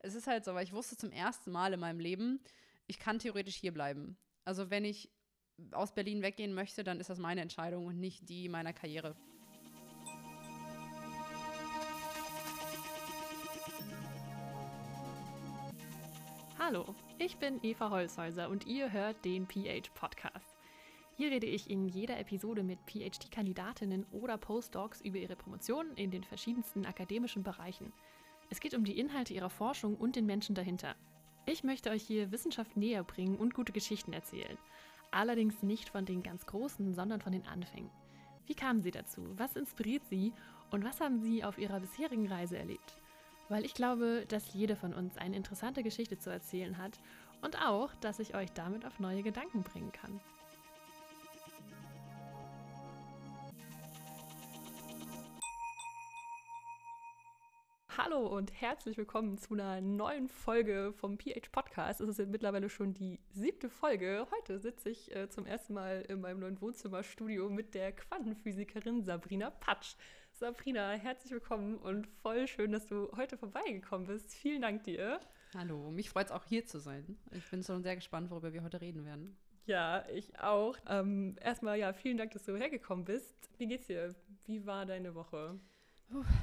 es ist halt so, weil ich wusste zum ersten Mal in meinem Leben, ich kann theoretisch hier bleiben. Also wenn ich aus Berlin weggehen möchte, dann ist das meine Entscheidung und nicht die meiner Karriere. Hallo, ich bin Eva Holzhäuser und ihr hört den PH Podcast. Hier rede ich in jeder Episode mit PhD-Kandidatinnen oder Postdocs über ihre Promotion in den verschiedensten akademischen Bereichen. Es geht um die Inhalte ihrer Forschung und den Menschen dahinter. Ich möchte euch hier Wissenschaft näher bringen und gute Geschichten erzählen. Allerdings nicht von den ganz Großen, sondern von den Anfängen. Wie kamen sie dazu? Was inspiriert sie? Und was haben sie auf ihrer bisherigen Reise erlebt? Weil ich glaube, dass jeder von uns eine interessante Geschichte zu erzählen hat und auch, dass ich euch damit auf neue Gedanken bringen kann. Hallo und herzlich willkommen zu einer neuen Folge vom PH Podcast. Es ist jetzt mittlerweile schon die siebte Folge. Heute sitze ich äh, zum ersten Mal in meinem neuen Wohnzimmerstudio mit der Quantenphysikerin Sabrina Patsch. Sabrina, herzlich willkommen und voll schön, dass du heute vorbeigekommen bist. Vielen Dank dir. Hallo, mich freut es auch hier zu sein. Ich bin schon sehr gespannt, worüber wir heute reden werden. Ja, ich auch. Ähm, erstmal ja, vielen Dank, dass du hergekommen bist. Wie geht's dir? Wie war deine Woche?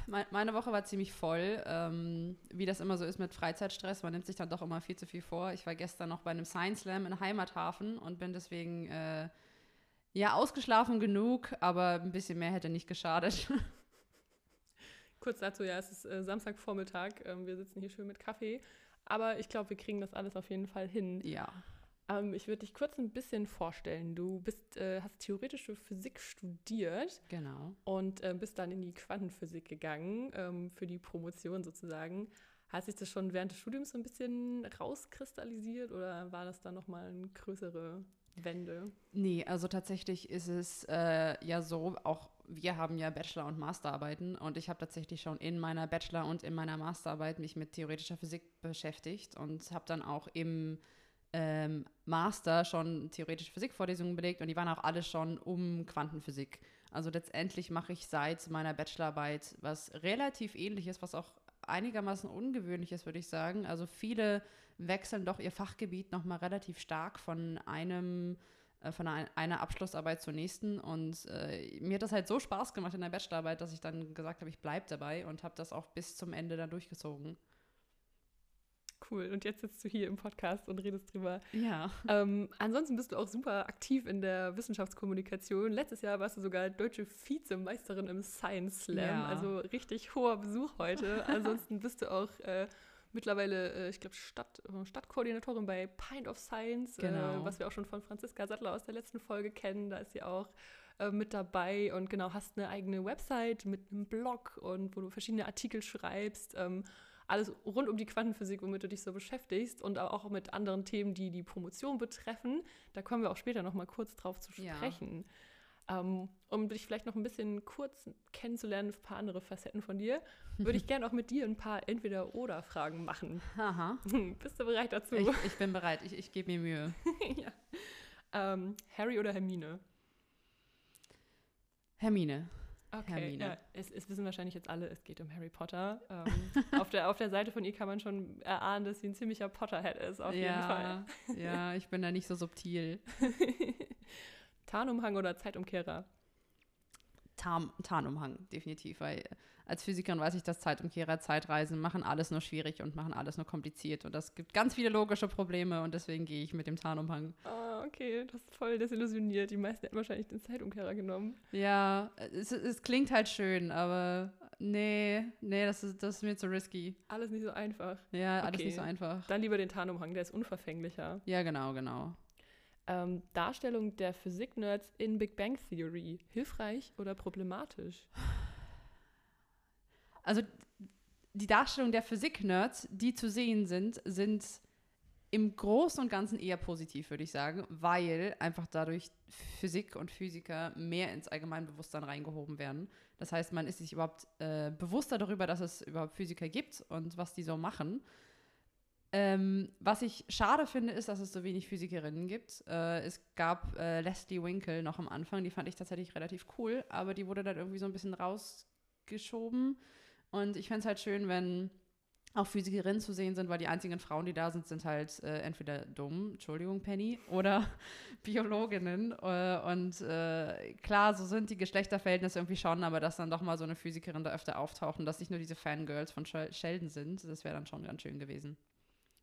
Meine Woche war ziemlich voll. Ähm, wie das immer so ist mit Freizeitstress, man nimmt sich dann doch immer viel zu viel vor. Ich war gestern noch bei einem Science Slam in Heimathafen und bin deswegen äh, ja ausgeschlafen genug, aber ein bisschen mehr hätte nicht geschadet. Kurz dazu, ja, es ist äh, Samstagvormittag. Ähm, wir sitzen hier schön mit Kaffee. Aber ich glaube, wir kriegen das alles auf jeden Fall hin. Ja. Ähm, ich würde dich kurz ein bisschen vorstellen. Du bist, äh, hast theoretische Physik studiert. Genau. Und äh, bist dann in die Quantenphysik gegangen, ähm, für die Promotion sozusagen. Hat sich das schon während des Studiums so ein bisschen rauskristallisiert oder war das dann nochmal eine größere Wende? Nee, also tatsächlich ist es äh, ja so, auch wir haben ja Bachelor- und Masterarbeiten und ich habe tatsächlich schon in meiner Bachelor- und in meiner Masterarbeit mich mit theoretischer Physik beschäftigt und habe dann auch im ähm, Master schon theoretische Physikvorlesungen belegt und die waren auch alle schon um Quantenphysik. Also letztendlich mache ich seit meiner Bachelorarbeit was relativ ähnliches, was auch einigermaßen ungewöhnlich ist, würde ich sagen. Also viele wechseln doch ihr Fachgebiet nochmal relativ stark von einem äh, von einer Abschlussarbeit zur nächsten. Und äh, mir hat das halt so Spaß gemacht in der Bachelorarbeit, dass ich dann gesagt habe, ich bleibe dabei und habe das auch bis zum Ende dann durchgezogen. Cool. Und jetzt sitzt du hier im Podcast und redest drüber. Ja. Ähm, ansonsten bist du auch super aktiv in der Wissenschaftskommunikation. Letztes Jahr warst du sogar deutsche Vizemeisterin im Science Slam. Ja. Also richtig hoher Besuch heute. ansonsten bist du auch äh, mittlerweile, äh, ich glaube, Stadt, äh, Stadtkoordinatorin bei Pint of Science, äh, genau. was wir auch schon von Franziska Sattler aus der letzten Folge kennen. Da ist sie auch äh, mit dabei und genau, hast eine eigene Website mit einem Blog und wo du verschiedene Artikel schreibst. Ähm, alles rund um die Quantenphysik, womit du dich so beschäftigst und auch mit anderen Themen, die die Promotion betreffen. Da kommen wir auch später noch mal kurz drauf zu sprechen. Ja. Ähm, um dich vielleicht noch ein bisschen kurz kennenzulernen, ein paar andere Facetten von dir, würde ich gerne auch mit dir ein paar Entweder-Oder-Fragen machen. Aha. Bist du bereit dazu? Ich, ich bin bereit, ich, ich gebe mir Mühe. ja. ähm, Harry oder Hermine? Hermine. Okay, ja, es, es, wissen wahrscheinlich jetzt alle, es geht um Harry Potter. Ähm, auf, der, auf der Seite von ihr kann man schon erahnen, dass sie ein ziemlicher Potterhead ist, auf ja, jeden Fall. Ja, ich bin da nicht so subtil. Tarnumhang oder Zeitumkehrer? Tarn, Tarnumhang, definitiv, weil als Physikerin weiß ich, dass Zeitumkehrer, Zeitreisen machen alles nur schwierig und machen alles nur kompliziert und das gibt ganz viele logische Probleme und deswegen gehe ich mit dem Tarnumhang. Ah, okay, das ist voll desillusioniert. Die meisten hätten wahrscheinlich den Zeitumkehrer genommen. Ja, es, es klingt halt schön, aber nee, nee, das ist, das ist mir zu risky. Alles nicht so einfach. Ja, alles okay. nicht so einfach. Dann lieber den Tarnumhang, der ist unverfänglicher. Ja, genau, genau. Ähm, Darstellung der Physik-Nerds in Big Bang Theory. Hilfreich oder problematisch? Also die Darstellung der Physik-Nerds, die zu sehen sind, sind im Großen und Ganzen eher positiv, würde ich sagen, weil einfach dadurch Physik und Physiker mehr ins Allgemeinbewusstsein reingehoben werden. Das heißt, man ist sich überhaupt äh, bewusster darüber, dass es überhaupt Physiker gibt und was die so machen. Ähm, was ich schade finde, ist, dass es so wenig Physikerinnen gibt. Äh, es gab äh, Leslie Winkle noch am Anfang, die fand ich tatsächlich relativ cool, aber die wurde dann irgendwie so ein bisschen rausgeschoben. Und ich fände es halt schön, wenn auch Physikerinnen zu sehen sind, weil die einzigen Frauen, die da sind, sind halt äh, entweder dumm, Entschuldigung, Penny, oder Biologinnen. Äh, und äh, klar, so sind die Geschlechterverhältnisse irgendwie schon, aber dass dann doch mal so eine Physikerin da öfter auftaucht und dass nicht nur diese Fangirls von Sheldon sind, das wäre dann schon ganz schön gewesen.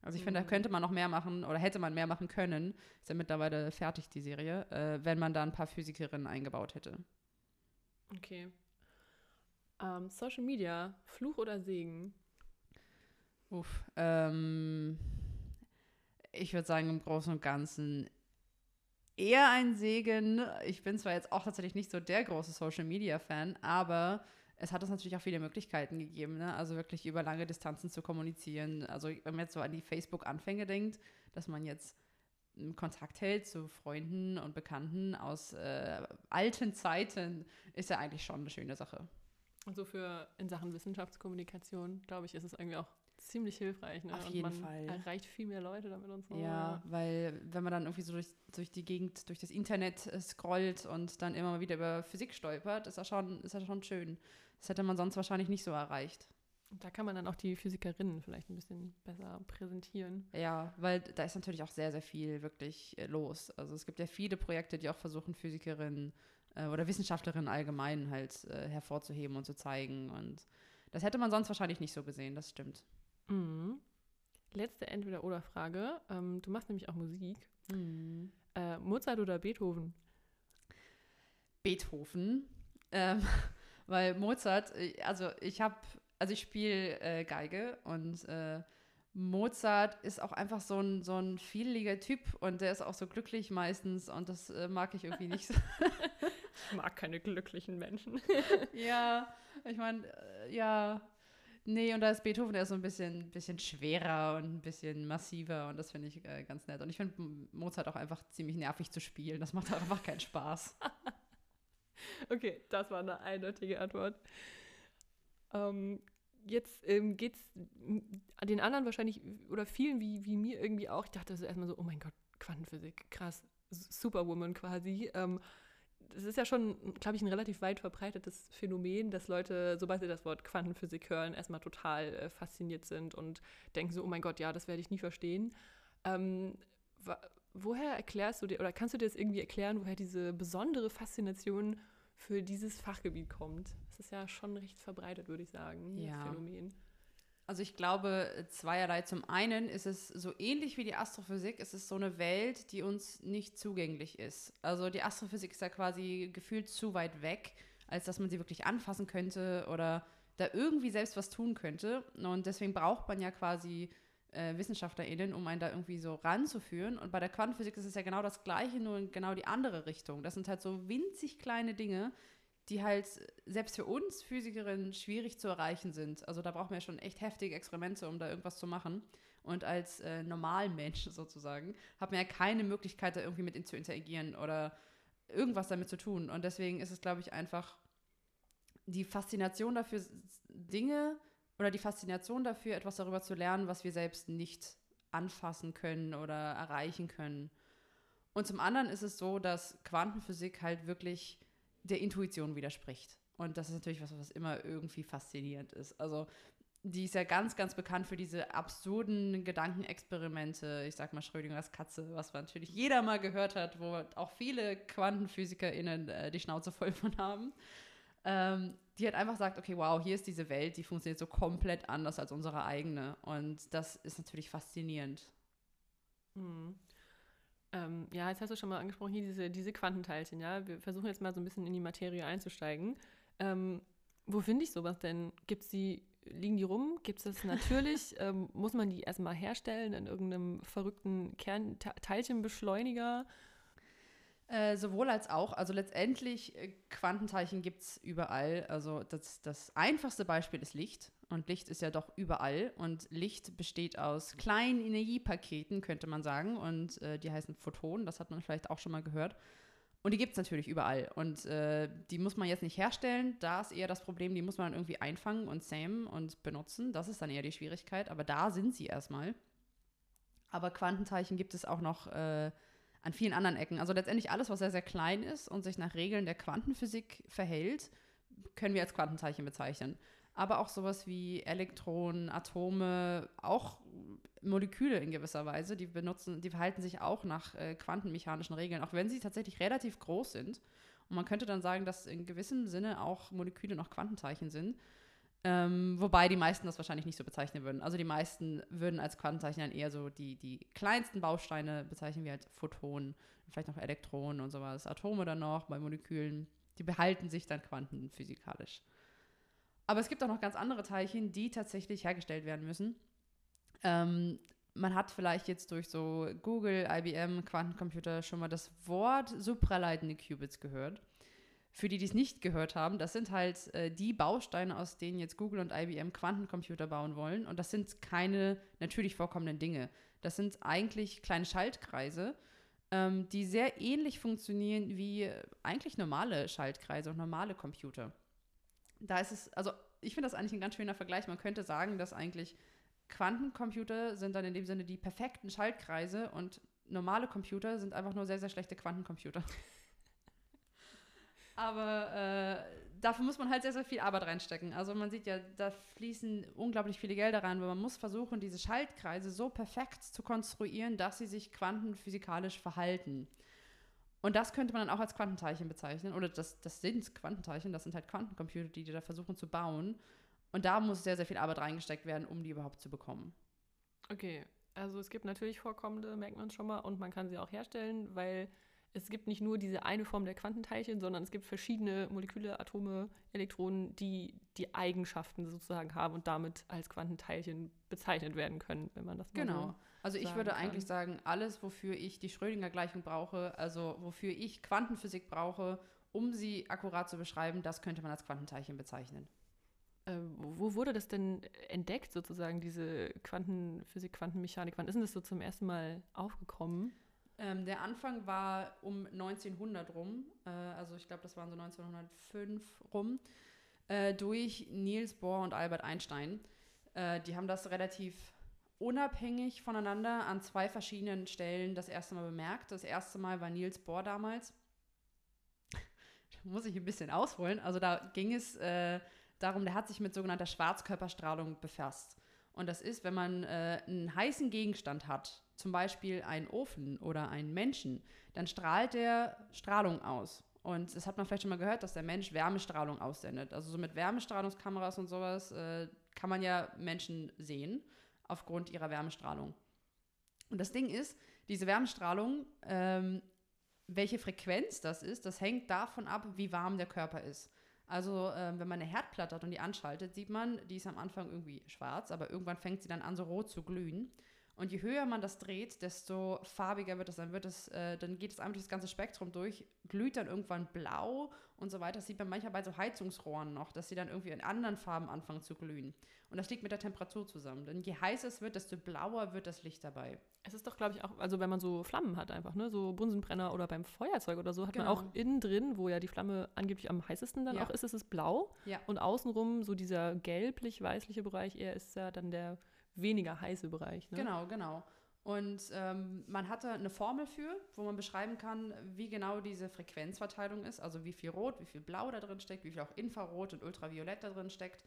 Also ich mhm. finde, da mhm. könnte man noch mehr machen oder hätte man mehr machen können, ist ja mittlerweile fertig, die Serie, äh, wenn man da ein paar Physikerinnen eingebaut hätte. Okay. Um, ähm, Social Media, Fluch oder Segen? Uff, ähm, ich würde sagen, im Großen und Ganzen eher ein Segen. Ich bin zwar jetzt auch tatsächlich nicht so der große Social Media Fan, aber es hat uns natürlich auch viele Möglichkeiten gegeben, ne? also wirklich über lange Distanzen zu kommunizieren. Also wenn man jetzt so an die Facebook-Anfänge denkt, dass man jetzt Kontakt hält zu Freunden und Bekannten aus äh, alten Zeiten, ist ja eigentlich schon eine schöne Sache. Und so für in Sachen Wissenschaftskommunikation, glaube ich, ist es irgendwie auch ziemlich hilfreich. Ne? Auf jeden und man Fall. erreicht viel mehr Leute damit und so. Ja, weil wenn man dann irgendwie so durch, durch die Gegend, durch das Internet äh, scrollt und dann immer mal wieder über Physik stolpert, ist das schon, ist das schon schön. Das hätte man sonst wahrscheinlich nicht so erreicht. Da kann man dann auch die Physikerinnen vielleicht ein bisschen besser präsentieren. Ja, weil da ist natürlich auch sehr, sehr viel wirklich äh, los. Also es gibt ja viele Projekte, die auch versuchen, Physikerinnen äh, oder Wissenschaftlerinnen allgemein halt äh, hervorzuheben und zu zeigen. Und das hätte man sonst wahrscheinlich nicht so gesehen, das stimmt. Mhm. Letzte Entweder-Oder-Frage. Ähm, du machst nämlich auch Musik. Mhm. Äh, Mozart oder Beethoven? Beethoven. Ähm, weil Mozart, äh, also ich habe, also ich spiele äh, Geige und äh, Mozart ist auch einfach so ein, so ein fiedeliger Typ und der ist auch so glücklich meistens und das äh, mag ich irgendwie nicht so. ich mag keine glücklichen Menschen. ja, ich meine, äh, ja, Nee, und da ist Beethoven eher so ein bisschen, bisschen schwerer und ein bisschen massiver und das finde ich äh, ganz nett. Und ich finde Mozart auch einfach ziemlich nervig zu spielen. Das macht einfach keinen Spaß. okay, das war eine eindeutige Antwort. Ähm, jetzt ähm, geht es den anderen wahrscheinlich oder vielen wie, wie mir irgendwie auch. Ich dachte erstmal so, oh mein Gott, Quantenphysik, krass, Superwoman quasi. Ähm, es ist ja schon, glaube ich, ein relativ weit verbreitetes Phänomen, dass Leute, sobald sie das Wort Quantenphysik hören, erstmal total äh, fasziniert sind und denken so, oh mein Gott, ja, das werde ich nie verstehen. Ähm, woher erklärst du dir, oder kannst du dir das irgendwie erklären, woher diese besondere Faszination für dieses Fachgebiet kommt? Das ist ja schon recht verbreitet, würde ich sagen, ja. das Phänomen. Also ich glaube zweierlei. Zum einen ist es so ähnlich wie die Astrophysik, es ist so eine Welt, die uns nicht zugänglich ist. Also die Astrophysik ist ja quasi gefühlt zu weit weg, als dass man sie wirklich anfassen könnte oder da irgendwie selbst was tun könnte. Und deswegen braucht man ja quasi äh, WissenschaftlerInnen, um einen da irgendwie so ranzuführen. Und bei der Quantenphysik ist es ja genau das Gleiche, nur in genau die andere Richtung. Das sind halt so winzig kleine Dinge, die halt selbst für uns Physikerinnen schwierig zu erreichen sind. Also da braucht man ja schon echt heftige Experimente, um da irgendwas zu machen. Und als äh, Normalmensch sozusagen hat man ja keine Möglichkeit, da irgendwie mit ihnen zu interagieren oder irgendwas damit zu tun. Und deswegen ist es, glaube ich, einfach die Faszination dafür, Dinge oder die Faszination dafür, etwas darüber zu lernen, was wir selbst nicht anfassen können oder erreichen können. Und zum anderen ist es so, dass Quantenphysik halt wirklich der Intuition widerspricht. Und das ist natürlich was, was immer irgendwie faszinierend ist. Also die ist ja ganz, ganz bekannt für diese absurden Gedankenexperimente. Ich sag mal Schrödingers Katze, was man natürlich jeder mal gehört hat, wo auch viele QuantenphysikerInnen äh, die Schnauze voll von haben. Ähm, die hat einfach sagt, okay, wow, hier ist diese Welt, die funktioniert so komplett anders als unsere eigene. Und das ist natürlich faszinierend. Mhm. Ähm, ja, jetzt hast du schon mal angesprochen, hier diese, diese Quantenteilchen, ja. Wir versuchen jetzt mal so ein bisschen in die Materie einzusteigen. Ähm, wo finde ich sowas denn? Gibt's die, liegen die rum? Gibt es das natürlich? ähm, muss man die erstmal herstellen in irgendeinem verrückten Kernteilchenbeschleuniger? Äh, sowohl als auch. Also letztendlich, äh, Quantenteilchen gibt es überall. Also das, das einfachste Beispiel ist Licht. Und Licht ist ja doch überall. Und Licht besteht aus kleinen Energiepaketen, könnte man sagen. Und äh, die heißen Photonen, das hat man vielleicht auch schon mal gehört. Und die gibt es natürlich überall. Und äh, die muss man jetzt nicht herstellen. Da ist eher das Problem, die muss man dann irgendwie einfangen und zähmen und benutzen. Das ist dann eher die Schwierigkeit. Aber da sind sie erstmal. Aber Quantenteilchen gibt es auch noch äh, an vielen anderen Ecken. Also letztendlich alles, was sehr, sehr klein ist und sich nach Regeln der Quantenphysik verhält, können wir als Quantenteilchen bezeichnen. Aber auch sowas wie Elektronen, Atome, auch Moleküle in gewisser Weise, die benutzen, die verhalten sich auch nach äh, quantenmechanischen Regeln, auch wenn sie tatsächlich relativ groß sind. Und man könnte dann sagen, dass in gewissem Sinne auch Moleküle noch Quantenteilchen sind. Ähm, wobei die meisten das wahrscheinlich nicht so bezeichnen würden. Also die meisten würden als Quantenteilchen dann eher so die, die kleinsten Bausteine bezeichnen, wie halt Photonen, vielleicht noch Elektronen und sowas, Atome dann noch bei Molekülen. Die behalten sich dann quantenphysikalisch. Aber es gibt auch noch ganz andere Teilchen, die tatsächlich hergestellt werden müssen. Ähm, man hat vielleicht jetzt durch so Google, IBM, Quantencomputer schon mal das Wort supraleitende Qubits gehört. Für die, die es nicht gehört haben, das sind halt äh, die Bausteine, aus denen jetzt Google und IBM Quantencomputer bauen wollen. Und das sind keine natürlich vorkommenden Dinge. Das sind eigentlich kleine Schaltkreise, ähm, die sehr ähnlich funktionieren wie eigentlich normale Schaltkreise und normale Computer. Da ist es, also ich finde das eigentlich ein ganz schöner Vergleich. Man könnte sagen, dass eigentlich Quantencomputer sind dann in dem Sinne die perfekten Schaltkreise und normale Computer sind einfach nur sehr, sehr schlechte Quantencomputer. Aber äh, dafür muss man halt sehr, sehr viel Arbeit reinstecken. Also man sieht ja, da fließen unglaublich viele Gelder rein, weil man muss versuchen, diese Schaltkreise so perfekt zu konstruieren, dass sie sich quantenphysikalisch verhalten. Und das könnte man dann auch als Quantenteilchen bezeichnen. Oder das, das sind Quantenteilchen, das sind halt Quantencomputer, die die da versuchen zu bauen. Und da muss sehr, sehr viel Arbeit reingesteckt werden, um die überhaupt zu bekommen. Okay, also es gibt natürlich vorkommende, merkt man schon mal, und man kann sie auch herstellen, weil es gibt nicht nur diese eine Form der Quantenteilchen, sondern es gibt verschiedene Moleküle, Atome, Elektronen, die die Eigenschaften sozusagen haben und damit als Quantenteilchen bezeichnet werden können, wenn man das mal Genau. So also ich würde kann. eigentlich sagen, alles, wofür ich die Schrödinger-Gleichung brauche, also wofür ich Quantenphysik brauche, um sie akkurat zu beschreiben, das könnte man als Quantenteilchen bezeichnen. Äh, wo wurde das denn entdeckt, sozusagen, diese Quantenphysik, Quantenmechanik? Wann ist denn das so zum ersten Mal aufgekommen? Ähm, der Anfang war um 1900 rum, äh, also ich glaube, das waren so 1905 rum, äh, durch Niels Bohr und Albert Einstein. Äh, die haben das relativ unabhängig voneinander an zwei verschiedenen Stellen das erste Mal bemerkt. Das erste Mal war Niels Bohr damals. muss ich ein bisschen ausholen. Also da ging es äh, darum, der hat sich mit sogenannter Schwarzkörperstrahlung befasst. Und das ist, wenn man äh, einen heißen Gegenstand hat, zum Beispiel einen Ofen oder einen Menschen, dann strahlt der Strahlung aus. Und das hat man vielleicht schon mal gehört, dass der Mensch Wärmestrahlung aussendet. Also so mit Wärmestrahlungskameras und sowas äh, kann man ja Menschen sehen aufgrund ihrer Wärmestrahlung. Und das Ding ist, diese Wärmestrahlung, ähm, welche Frequenz das ist, das hängt davon ab, wie warm der Körper ist. Also ähm, wenn man eine Herdplatte hat und die anschaltet, sieht man, die ist am Anfang irgendwie schwarz, aber irgendwann fängt sie dann an so rot zu glühen. Und je höher man das dreht, desto farbiger wird es. Dann wird es, äh, dann geht es einfach das ganze Spektrum durch, glüht dann irgendwann blau und so weiter. Das sieht man manchmal bei so Heizungsrohren noch, dass sie dann irgendwie in anderen Farben anfangen zu glühen. Und das liegt mit der Temperatur zusammen. Denn je heißer es wird, desto blauer wird das Licht dabei. Es ist doch, glaube ich, auch, also wenn man so Flammen hat einfach, ne, so Bunsenbrenner oder beim Feuerzeug oder so, hat genau. man auch innen drin, wo ja die Flamme angeblich am heißesten dann ja. auch ist, ist es blau. Ja. Und außenrum so dieser gelblich-weißliche Bereich eher ist ja dann der weniger heiße Bereich. Ne? Genau, genau. Und ähm, man hatte eine Formel für, wo man beschreiben kann, wie genau diese Frequenzverteilung ist, also wie viel Rot, wie viel Blau da drin steckt, wie viel auch Infrarot und Ultraviolett da drin steckt.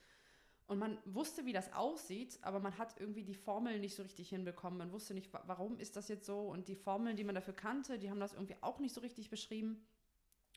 Und man wusste, wie das aussieht, aber man hat irgendwie die Formel nicht so richtig hinbekommen. Man wusste nicht, warum ist das jetzt so. Und die Formeln, die man dafür kannte, die haben das irgendwie auch nicht so richtig beschrieben.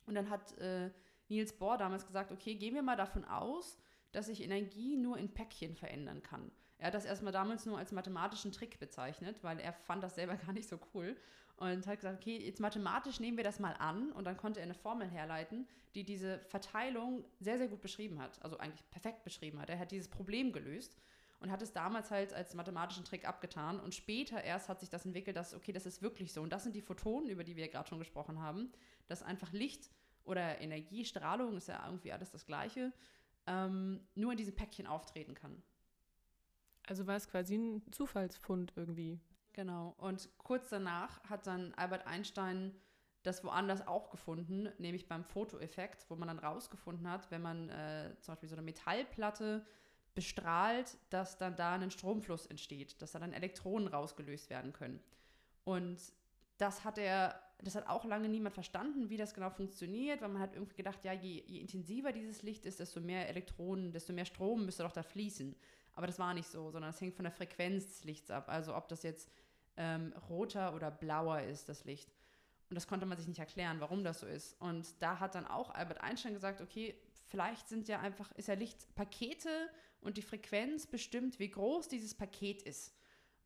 Und dann hat äh, Niels Bohr damals gesagt, okay, gehen wir mal davon aus, dass sich Energie nur in Päckchen verändern kann. Er hat das erstmal damals nur als mathematischen Trick bezeichnet, weil er fand das selber gar nicht so cool und hat gesagt, okay, jetzt mathematisch nehmen wir das mal an und dann konnte er eine Formel herleiten, die diese Verteilung sehr, sehr gut beschrieben hat, also eigentlich perfekt beschrieben hat. Er hat dieses Problem gelöst und hat es damals halt als mathematischen Trick abgetan und später erst hat sich das entwickelt, dass, okay, das ist wirklich so und das sind die Photonen, über die wir gerade schon gesprochen haben, dass einfach Licht oder Energie, Strahlung, ist ja irgendwie alles das Gleiche, ähm, nur in diesem Päckchen auftreten kann. Also war es quasi ein Zufallsfund irgendwie. Genau. Und kurz danach hat dann Albert Einstein das woanders auch gefunden, nämlich beim Fotoeffekt, wo man dann rausgefunden hat, wenn man äh, zum Beispiel so eine Metallplatte bestrahlt, dass dann da ein Stromfluss entsteht, dass da dann Elektronen rausgelöst werden können. Und das hat er, das hat auch lange niemand verstanden, wie das genau funktioniert, weil man hat irgendwie gedacht, ja, je, je intensiver dieses Licht ist, desto mehr Elektronen, desto mehr Strom müsste doch da fließen. Aber das war nicht so, sondern es hängt von der Frequenz des Lichts ab. Also ob das jetzt ähm, roter oder blauer ist, das Licht. Und das konnte man sich nicht erklären, warum das so ist. Und da hat dann auch Albert Einstein gesagt, okay, vielleicht sind ja einfach, ist ja Licht Pakete und die Frequenz bestimmt, wie groß dieses Paket ist.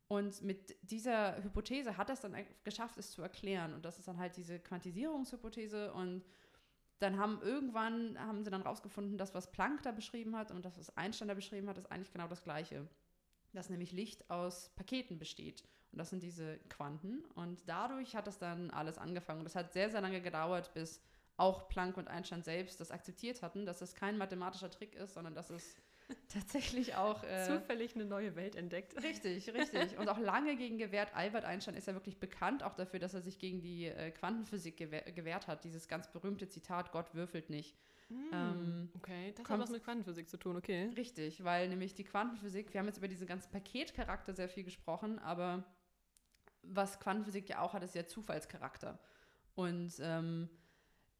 Und mit dieser Hypothese hat er es dann geschafft, es zu erklären. Und das ist dann halt diese Quantisierungshypothese. Und dann haben irgendwann, haben sie dann rausgefunden, dass was Planck da beschrieben hat und das, was Einstein da beschrieben hat, ist eigentlich genau das Gleiche. Dass nämlich Licht aus Paketen besteht. Und das sind diese Quanten. Und dadurch hat das dann alles angefangen. Und das hat sehr, sehr lange gedauert, bis auch Planck und Einstein selbst das akzeptiert hatten, dass es kein mathematischer Trick ist, sondern dass es tatsächlich auch. Äh, Zufällig eine neue Welt entdeckt. Richtig, richtig. Und auch lange gegen gewehrt. Albert Einstein ist ja wirklich bekannt auch dafür, dass er sich gegen die äh, Quantenphysik gewehr, gewehrt hat. Dieses ganz berühmte Zitat: Gott würfelt nicht. Mm, ähm, okay, das hat was mit Quantenphysik zu tun, okay. Richtig, weil nämlich die Quantenphysik, wir haben jetzt über diesen ganzen Paketcharakter sehr viel gesprochen, aber was Quantenphysik ja auch hat, ist ja Zufallscharakter. Und ähm,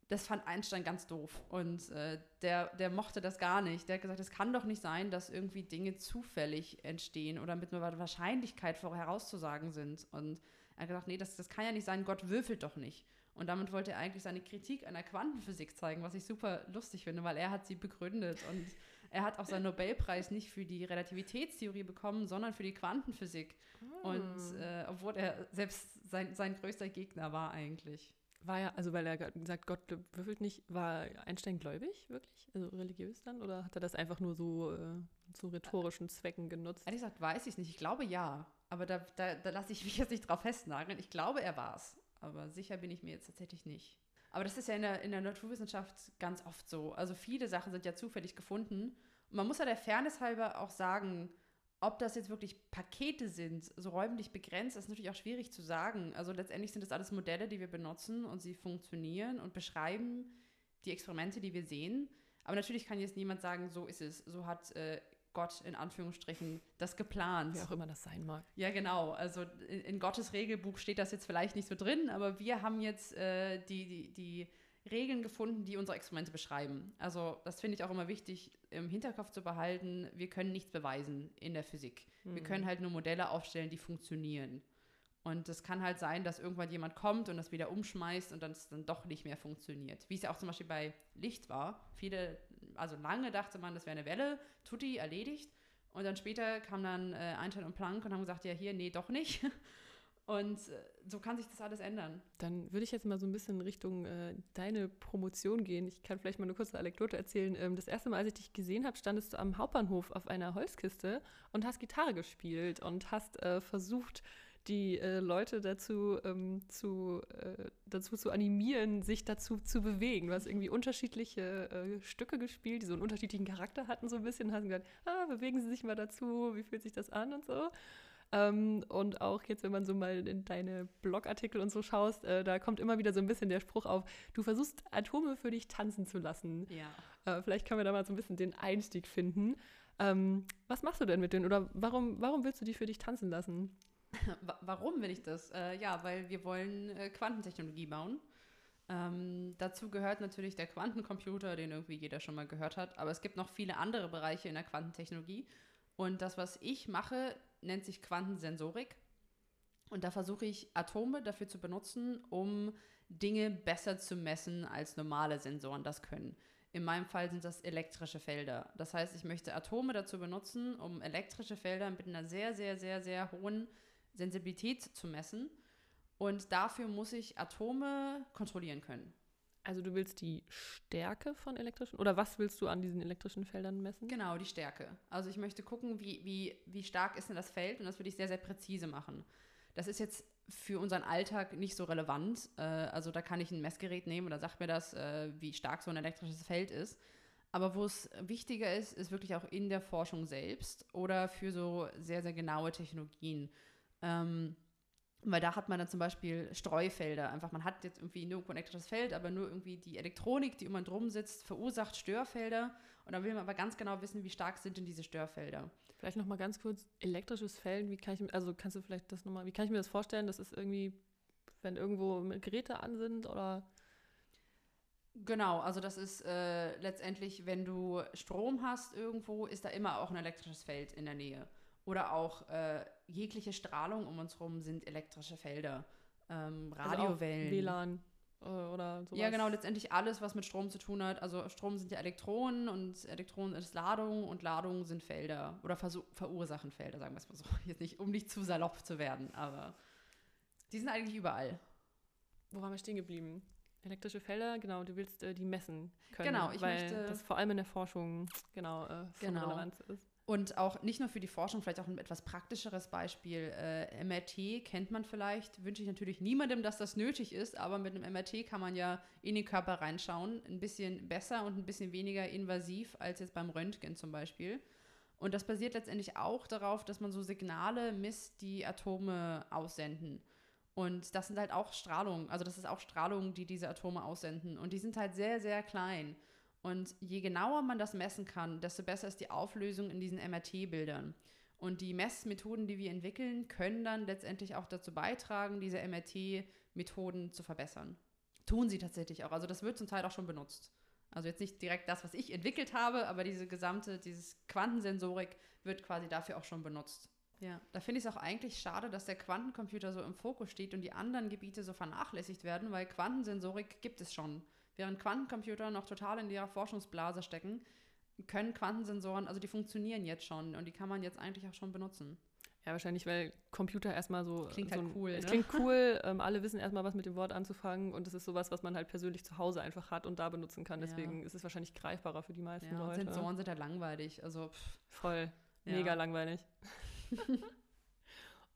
das fand Einstein ganz doof. Und äh, der, der mochte das gar nicht. Der hat gesagt, es kann doch nicht sein, dass irgendwie Dinge zufällig entstehen oder mit einer Wahrscheinlichkeit vorauszusagen sind. Und er hat gesagt, nee, das, das kann ja nicht sein, Gott würfelt doch nicht. Und damit wollte er eigentlich seine Kritik an der Quantenphysik zeigen, was ich super lustig finde, weil er hat sie begründet. Und er hat auch seinen Nobelpreis nicht für die Relativitätstheorie bekommen, sondern für die Quantenphysik. Oh. Und äh, obwohl er selbst sein, sein größter Gegner war eigentlich. War ja, also weil er gesagt, Gott würfelt nicht, war Einstein gläubig, wirklich? Also religiös dann? Oder hat er das einfach nur so äh, zu rhetorischen Zwecken genutzt? Ehrlich gesagt, weiß ich nicht. Ich glaube ja. Aber da, da, da lasse ich mich jetzt nicht drauf festnageln. Ich glaube, er war es. Aber sicher bin ich mir jetzt tatsächlich nicht. Aber das ist ja in der, in der Naturwissenschaft ganz oft so. Also viele Sachen sind ja zufällig gefunden. Und man muss ja der Fairness halber auch sagen, ob das jetzt wirklich Pakete sind, so räumlich begrenzt, ist natürlich auch schwierig zu sagen. Also letztendlich sind das alles Modelle, die wir benutzen und sie funktionieren und beschreiben die Experimente, die wir sehen. Aber natürlich kann jetzt niemand sagen, so ist es, so hat äh, Gott in Anführungsstrichen das geplant. Wie auch immer das sein mag. Ja, genau. Also in, in Gottes Regelbuch steht das jetzt vielleicht nicht so drin, aber wir haben jetzt äh, die, die, die Regeln gefunden, die unsere Experimente beschreiben. Also das finde ich auch immer wichtig im Hinterkopf zu behalten. Wir können nichts beweisen in der Physik. Mhm. Wir können halt nur Modelle aufstellen, die funktionieren. Und es kann halt sein, dass irgendwann jemand kommt und das wieder umschmeißt und dann es dann doch nicht mehr funktioniert. Wie es ja auch zum Beispiel bei Licht war. Viele, also lange dachte man, das wäre eine Welle, tutti, erledigt. Und dann später kam dann äh, Einstein und Planck und haben gesagt, ja hier, nee, doch nicht. Und äh, so kann sich das alles ändern. Dann würde ich jetzt mal so ein bisschen in Richtung äh, deine Promotion gehen. Ich kann vielleicht mal eine kurze Anekdote erzählen. Ähm, das erste Mal, als ich dich gesehen habe, standest du am Hauptbahnhof auf einer Holzkiste und hast Gitarre gespielt und hast äh, versucht, die äh, Leute dazu, ähm, zu, äh, dazu zu animieren, sich dazu zu bewegen. Du hast irgendwie unterschiedliche äh, Stücke gespielt, die so einen unterschiedlichen Charakter hatten, so ein bisschen. Hast gesagt, ah, bewegen Sie sich mal dazu, wie fühlt sich das an und so. Ähm, und auch jetzt, wenn man so mal in deine Blogartikel und so schaust, äh, da kommt immer wieder so ein bisschen der Spruch auf, du versuchst Atome für dich tanzen zu lassen. Ja. Äh, vielleicht können wir da mal so ein bisschen den Einstieg finden. Ähm, was machst du denn mit denen oder warum, warum willst du die für dich tanzen lassen? Warum will ich das? Äh, ja, weil wir wollen äh, Quantentechnologie bauen. Ähm, dazu gehört natürlich der Quantencomputer, den irgendwie jeder schon mal gehört hat. Aber es gibt noch viele andere Bereiche in der Quantentechnologie. Und das, was ich mache, nennt sich Quantensensorik. Und da versuche ich Atome dafür zu benutzen, um Dinge besser zu messen, als normale Sensoren das können. In meinem Fall sind das elektrische Felder. Das heißt, ich möchte Atome dazu benutzen, um elektrische Felder mit einer sehr, sehr, sehr, sehr hohen Sensibilität zu messen. Und dafür muss ich Atome kontrollieren können. Also du willst die Stärke von elektrischen oder was willst du an diesen elektrischen Feldern messen? Genau, die Stärke. Also ich möchte gucken, wie, wie, wie stark ist denn das Feld und das würde ich sehr, sehr präzise machen. Das ist jetzt für unseren Alltag nicht so relevant. Äh, also da kann ich ein Messgerät nehmen dann sagt mir das, äh, wie stark so ein elektrisches Feld ist. Aber wo es wichtiger ist, ist wirklich auch in der Forschung selbst oder für so sehr, sehr genaue Technologien. Ähm, weil da hat man dann zum Beispiel Streufelder. Einfach, man hat jetzt irgendwie nirgendwo ein elektrisches Feld, aber nur irgendwie die Elektronik, die immer drum sitzt, verursacht Störfelder. Und dann will man aber ganz genau wissen, wie stark sind denn diese Störfelder. Vielleicht nochmal ganz kurz, elektrisches Feld, wie kann ich, also kannst du vielleicht das nochmal, wie kann ich mir das vorstellen? Das ist irgendwie wenn irgendwo Geräte an sind oder? Genau, also das ist äh, letztendlich, wenn du Strom hast irgendwo, ist da immer auch ein elektrisches Feld in der Nähe. Oder auch äh, jegliche Strahlung um uns herum sind elektrische Felder. Ähm, Radiowellen. Also WLAN äh, oder sowas. Ja, genau, letztendlich alles, was mit Strom zu tun hat. Also Strom sind ja Elektronen und Elektronen ist Ladung und Ladungen sind Felder oder verursachen Felder, sagen wir es mal so. Jetzt nicht, um nicht zu salopp zu werden, aber die sind eigentlich überall. Wo waren wir stehen geblieben? Elektrische Felder, genau, du willst äh, die messen können. Genau, ich weil möchte. Das vor allem in der Forschung, genau, äh, von Genau. Relevanz ist. Und auch nicht nur für die Forschung, vielleicht auch ein etwas praktischeres Beispiel. Äh, MRT kennt man vielleicht, wünsche ich natürlich niemandem, dass das nötig ist, aber mit einem MRT kann man ja in den Körper reinschauen, ein bisschen besser und ein bisschen weniger invasiv als jetzt beim Röntgen zum Beispiel. Und das basiert letztendlich auch darauf, dass man so Signale misst, die Atome aussenden. Und das sind halt auch Strahlung, also das ist auch Strahlung, die diese Atome aussenden. Und die sind halt sehr, sehr klein. Und je genauer man das messen kann, desto besser ist die Auflösung in diesen MRT-Bildern. Und die Messmethoden, die wir entwickeln, können dann letztendlich auch dazu beitragen, diese MRT-Methoden zu verbessern. Tun sie tatsächlich auch. Also das wird zum Teil auch schon benutzt. Also jetzt nicht direkt das, was ich entwickelt habe, aber diese gesamte, dieses Quantensensorik wird quasi dafür auch schon benutzt. Ja, da finde ich es auch eigentlich schade, dass der Quantencomputer so im Fokus steht und die anderen Gebiete so vernachlässigt werden, weil Quantensensorik gibt es schon. Während Quantencomputer noch total in ihrer Forschungsblase stecken, können Quantensensoren, also die funktionieren jetzt schon und die kann man jetzt eigentlich auch schon benutzen. Ja, wahrscheinlich, weil Computer erstmal so. Klingt so halt cool, Es ne? klingt cool, ähm, alle wissen erstmal was mit dem Wort anzufangen und es ist sowas, was man halt persönlich zu Hause einfach hat und da benutzen kann. Ja. Deswegen ist es wahrscheinlich greifbarer für die meisten Ja, Leute. Sensoren sind halt langweilig. Also pff, Voll. Ja. Mega langweilig.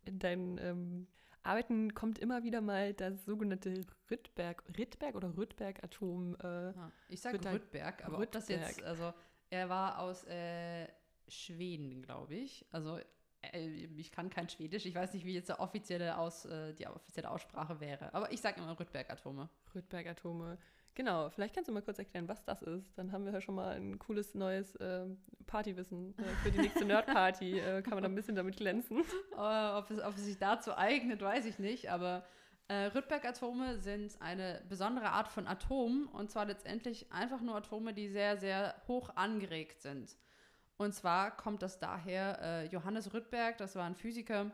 In deinen ähm, Arbeiten kommt immer wieder mal das sogenannte Rydberg, Rydberg oder Rydberg-Atom. Äh, ich sage Rüttberg, aber ob das jetzt, also er war aus äh, Schweden, glaube ich. Also äh, ich kann kein Schwedisch, ich weiß nicht, wie jetzt der offizielle Aus, äh, die offizielle Aussprache wäre. Aber ich sage immer Rüttberg-Atome. Rydberg-Atome. Genau, vielleicht kannst du mal kurz erklären, was das ist. Dann haben wir ja schon mal ein cooles neues ähm, Partywissen äh, für die nächste Nerd-Party. äh, kann man da ein bisschen damit glänzen. Äh, ob, es, ob es sich dazu eignet, weiß ich nicht. Aber äh, Rydberg-Atome sind eine besondere Art von Atom. Und zwar letztendlich einfach nur Atome, die sehr, sehr hoch angeregt sind. Und zwar kommt das daher, äh, Johannes Rydberg, das war ein Physiker,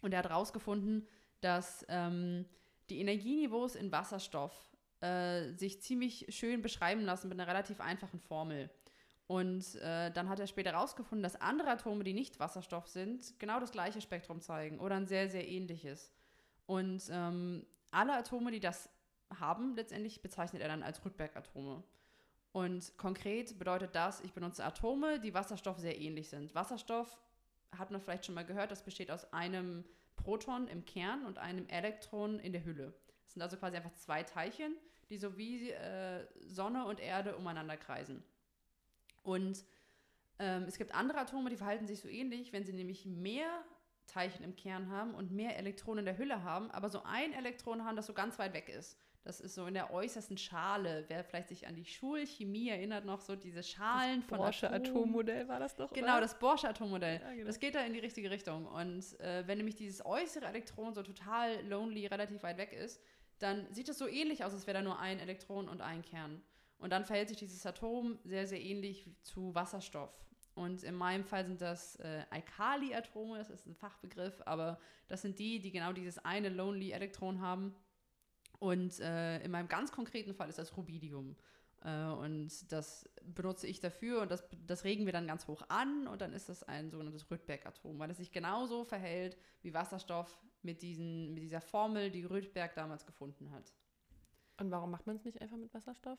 und er hat herausgefunden, dass ähm, die Energieniveaus in Wasserstoff äh, sich ziemlich schön beschreiben lassen mit einer relativ einfachen Formel. Und äh, dann hat er später herausgefunden, dass andere Atome, die nicht Wasserstoff sind, genau das gleiche Spektrum zeigen oder ein sehr, sehr ähnliches. Und ähm, alle Atome, die das haben, letztendlich bezeichnet er dann als Rydberg-Atome. Und konkret bedeutet das, ich benutze Atome, die Wasserstoff sehr ähnlich sind. Wasserstoff hat man vielleicht schon mal gehört, das besteht aus einem Proton im Kern und einem Elektron in der Hülle. Das sind also quasi einfach zwei Teilchen, die so wie äh, Sonne und Erde umeinander kreisen. Und ähm, es gibt andere Atome, die verhalten sich so ähnlich, wenn sie nämlich mehr Teilchen im Kern haben und mehr Elektronen in der Hülle haben, aber so ein Elektron haben, das so ganz weit weg ist. Das ist so in der äußersten Schale. Wer vielleicht sich an die Schulchemie erinnert, noch so diese Schalen von Borsche. Atommodell war das doch, Genau, oder? das Borsche Atommodell. Ja, genau. Das geht da in die richtige Richtung. Und äh, wenn nämlich dieses äußere Elektron so total lonely, relativ weit weg ist, dann sieht es so ähnlich aus, als wäre da nur ein Elektron und ein Kern. Und dann verhält sich dieses Atom sehr, sehr ähnlich zu Wasserstoff. Und in meinem Fall sind das äh, Alkali-Atome, das ist ein Fachbegriff, aber das sind die, die genau dieses eine lonely Elektron haben. Und äh, in meinem ganz konkreten Fall ist das Rubidium. Äh, und das benutze ich dafür und das, das regen wir dann ganz hoch an und dann ist das ein sogenanntes Rydberg-Atom, weil es sich genauso verhält wie Wasserstoff mit, diesen, mit dieser Formel, die Rydberg damals gefunden hat. Und warum macht man es nicht einfach mit Wasserstoff?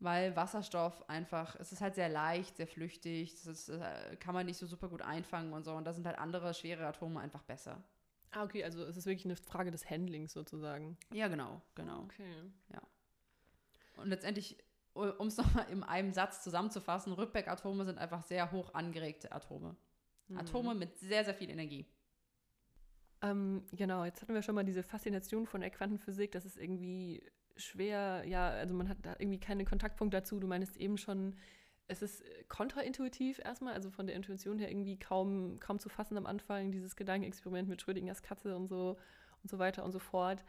Weil Wasserstoff einfach, es ist halt sehr leicht, sehr flüchtig, das ist, äh, kann man nicht so super gut einfangen und so. Und da sind halt andere schwere Atome einfach besser. Ah, okay, also es ist wirklich eine Frage des Handlings sozusagen. Ja, genau, genau. Okay. Und letztendlich, um es nochmal in einem Satz zusammenzufassen, Rydberg-Atome sind einfach sehr hoch angeregte Atome. Hm. Atome mit sehr, sehr viel Energie. Ähm, genau, jetzt hatten wir schon mal diese Faszination von der Quantenphysik, das ist irgendwie schwer, ja, also man hat da irgendwie keinen Kontaktpunkt dazu. Du meinst eben schon, es ist kontraintuitiv erstmal, also von der Intuition her irgendwie kaum, kaum zu fassen am Anfang, dieses Gedankenexperiment mit Schrödingers Katze und so. und so weiter und so fort.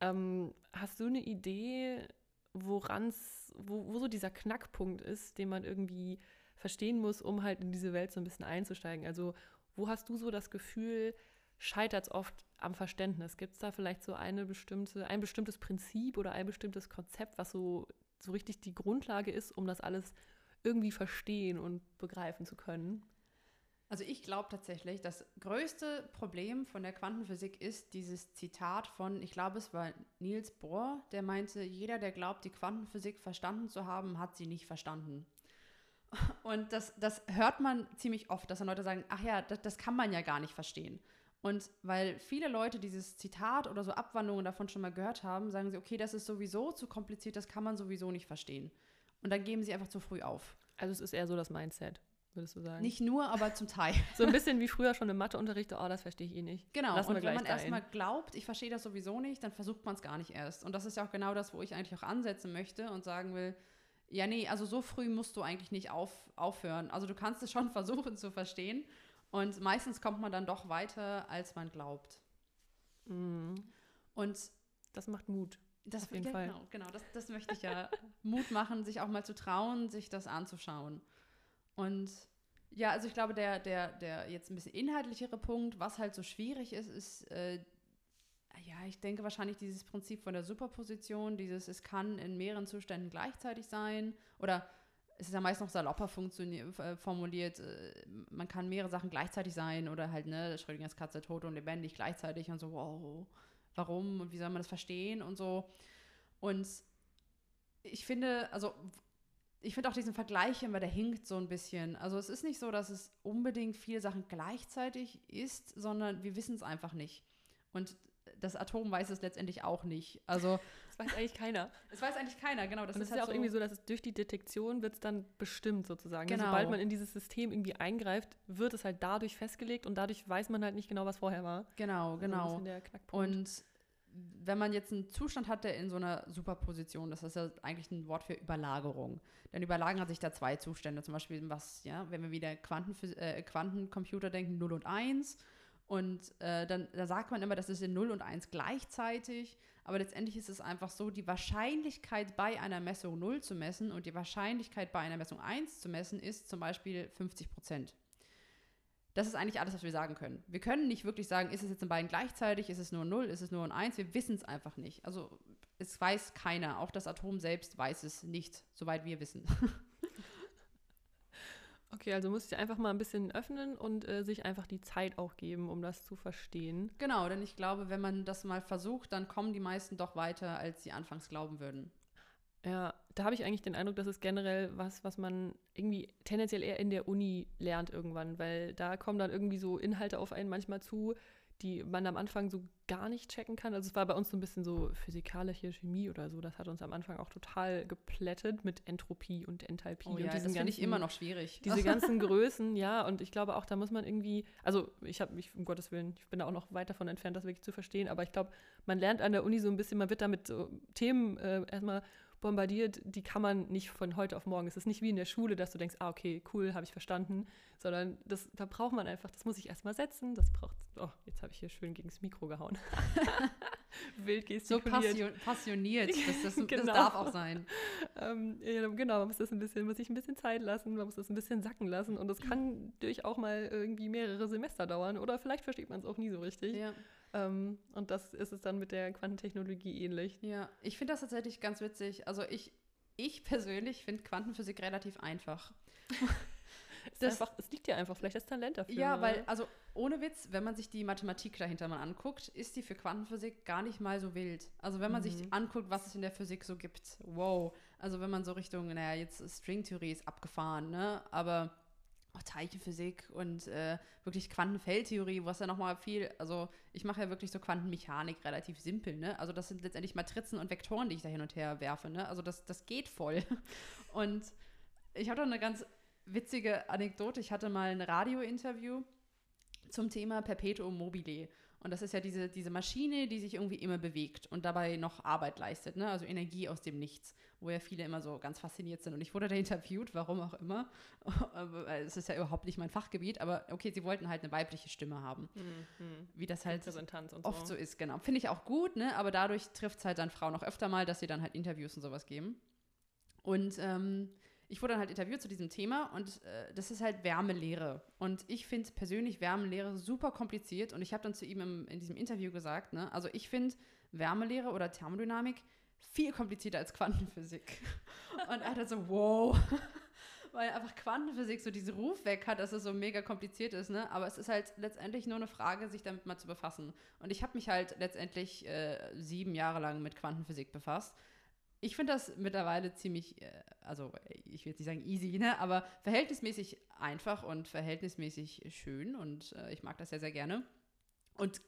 Ähm, hast du eine Idee, woran's, wo, wo so dieser Knackpunkt ist, den man irgendwie verstehen muss, um halt in diese Welt so ein bisschen einzusteigen? Also, wo hast du so das Gefühl, scheitert es oft am Verständnis? Gibt es da vielleicht so eine bestimmte, ein bestimmtes Prinzip oder ein bestimmtes Konzept, was so, so richtig die Grundlage ist, um das alles irgendwie verstehen und begreifen zu können? Also ich glaube tatsächlich, das größte Problem von der Quantenphysik ist dieses Zitat von, ich glaube es war Niels Bohr, der meinte, jeder, der glaubt, die Quantenphysik verstanden zu haben, hat sie nicht verstanden. Und das, das hört man ziemlich oft, dass dann Leute sagen, ach ja, das, das kann man ja gar nicht verstehen. Und weil viele Leute dieses Zitat oder so Abwandlungen davon schon mal gehört haben, sagen sie, okay, das ist sowieso zu kompliziert, das kann man sowieso nicht verstehen. Und dann geben sie einfach zu früh auf. Also es ist eher so das Mindset würdest du sagen? Nicht nur, aber zum Teil. so ein bisschen wie früher schon im Matheunterricht, oh, das verstehe ich eh nicht. Genau, Lassen und wenn man erstmal glaubt, ich verstehe das sowieso nicht, dann versucht man es gar nicht erst. Und das ist ja auch genau das, wo ich eigentlich auch ansetzen möchte und sagen will, ja, nee, also so früh musst du eigentlich nicht auf, aufhören. Also du kannst es schon versuchen zu verstehen und meistens kommt man dann doch weiter, als man glaubt. Mhm. Und das macht Mut. Das, auf jeden ja, Fall. Genau, genau das, das möchte ich ja Mut machen, sich auch mal zu trauen, sich das anzuschauen. Und ja, also ich glaube, der, der, der jetzt ein bisschen inhaltlichere Punkt, was halt so schwierig ist, ist, äh, ja, ich denke wahrscheinlich dieses Prinzip von der Superposition, dieses, es kann in mehreren Zuständen gleichzeitig sein oder es ist ja meist noch salopper äh, formuliert, äh, man kann mehrere Sachen gleichzeitig sein oder halt, ne, Schrödingers Katze tot und lebendig gleichzeitig und so, wow, warum und wie soll man das verstehen und so. Und ich finde, also ich finde auch diesen Vergleich immer, der hinkt so ein bisschen. Also es ist nicht so, dass es unbedingt viele Sachen gleichzeitig ist, sondern wir wissen es einfach nicht. Und das Atom weiß es letztendlich auch nicht. Also es weiß eigentlich keiner. Es weiß eigentlich keiner, genau. Das Und ist, ist halt ja auch so irgendwie so, dass es durch die Detektion wird es dann bestimmt sozusagen. Genau. Sobald man in dieses System irgendwie eingreift, wird es halt dadurch festgelegt und dadurch weiß man halt nicht genau, was vorher war. Genau, also genau. Und wenn man jetzt einen Zustand hat, der in so einer Superposition, das ist ja eigentlich ein Wort für Überlagerung. Denn überlagern sich da zwei Zustände, zum Beispiel was, ja, wenn wir wieder Quantenphys äh, Quantencomputer denken, 0 und 1. Und äh, dann da sagt man immer, das ist in 0 und 1 gleichzeitig. Aber letztendlich ist es einfach so, die Wahrscheinlichkeit bei einer Messung 0 zu messen und die Wahrscheinlichkeit bei einer Messung 1 zu messen ist zum Beispiel 50 Prozent. Das ist eigentlich alles, was wir sagen können. Wir können nicht wirklich sagen, ist es jetzt in beiden gleichzeitig, ist es nur 0, ist es nur ein 1, wir wissen es einfach nicht. Also es weiß keiner, auch das Atom selbst weiß es nicht, soweit wir wissen. Okay, also muss ich einfach mal ein bisschen öffnen und äh, sich einfach die Zeit auch geben, um das zu verstehen. Genau, denn ich glaube, wenn man das mal versucht, dann kommen die meisten doch weiter, als sie anfangs glauben würden. Ja, da habe ich eigentlich den Eindruck, das ist generell was, was man irgendwie tendenziell eher in der Uni lernt irgendwann, weil da kommen dann irgendwie so Inhalte auf einen manchmal zu, die man am Anfang so gar nicht checken kann. Also es war bei uns so ein bisschen so physikalische Chemie oder so. Das hat uns am Anfang auch total geplättet mit Entropie und Enthalpie. Oh, und ja, diesen das finde ich immer noch schwierig. Diese ganzen Größen, ja. Und ich glaube auch, da muss man irgendwie, also ich habe mich, um Gottes Willen, ich bin da auch noch weit davon entfernt, das wirklich zu verstehen. Aber ich glaube, man lernt an der Uni so ein bisschen, man wird damit so Themen äh, erstmal bombardiert, die kann man nicht von heute auf morgen. Es ist nicht wie in der Schule, dass du denkst, ah, okay, cool, habe ich verstanden, sondern das, da braucht man einfach, das muss ich erstmal setzen, das braucht, oh, jetzt habe ich hier schön gegen das Mikro gehauen. Wild gestikuliert. So passioniert, das, das, genau. das darf auch sein. ähm, ja, genau, man muss das ein bisschen, muss sich ein bisschen Zeit lassen, man muss das ein bisschen sacken lassen und das kann durch auch mal irgendwie mehrere Semester dauern oder vielleicht versteht man es auch nie so richtig. Ja. Ähm, und das ist es dann mit der Quantentechnologie ähnlich. Ja, ich finde das tatsächlich ganz witzig. Also ich, ich persönlich finde Quantenphysik relativ einfach. das, einfach, es liegt ja einfach vielleicht das Talent dafür. Ja, weil, also ohne Witz, wenn man sich die Mathematik dahinter mal anguckt, ist die für Quantenphysik gar nicht mal so wild. Also wenn man mhm. sich anguckt, was es in der Physik so gibt, wow. Also wenn man so Richtung, naja, jetzt Stringtheorie ist abgefahren, ne? Aber auch Teilchenphysik und äh, wirklich Quantenfeldtheorie, was ja nochmal viel, also ich mache ja wirklich so Quantenmechanik relativ simpel, ne? Also das sind letztendlich Matrizen und Vektoren, die ich da hin und her werfe, ne? Also das, das geht voll. Und ich habe da eine ganz witzige Anekdote. Ich hatte mal ein Radiointerview zum Thema Perpetuum mobile. Und das ist ja diese, diese Maschine, die sich irgendwie immer bewegt und dabei noch Arbeit leistet, ne? also Energie aus dem Nichts, wo ja viele immer so ganz fasziniert sind. Und ich wurde da interviewt, warum auch immer. es ist ja überhaupt nicht mein Fachgebiet, aber okay, sie wollten halt eine weibliche Stimme haben. Mhm. Wie das halt oft so. so ist, genau. Finde ich auch gut, ne? aber dadurch trifft es halt dann Frauen auch öfter mal, dass sie dann halt Interviews und sowas geben. Und ähm, ich wurde dann halt interviewt zu diesem Thema und äh, das ist halt Wärmelehre. Und ich finde persönlich Wärmelehre super kompliziert und ich habe dann zu ihm im, in diesem Interview gesagt, ne, also ich finde Wärmelehre oder Thermodynamik viel komplizierter als Quantenphysik. und er hat so, wow. Weil einfach Quantenphysik so diesen Ruf weg hat, dass es so mega kompliziert ist, ne? Aber es ist halt letztendlich nur eine Frage, sich damit mal zu befassen. Und ich habe mich halt letztendlich äh, sieben Jahre lang mit Quantenphysik befasst ich finde das mittlerweile ziemlich, äh, also ich will jetzt nicht sagen easy, ne, aber verhältnismäßig einfach und verhältnismäßig schön und äh, ich mag das sehr, sehr gerne. Und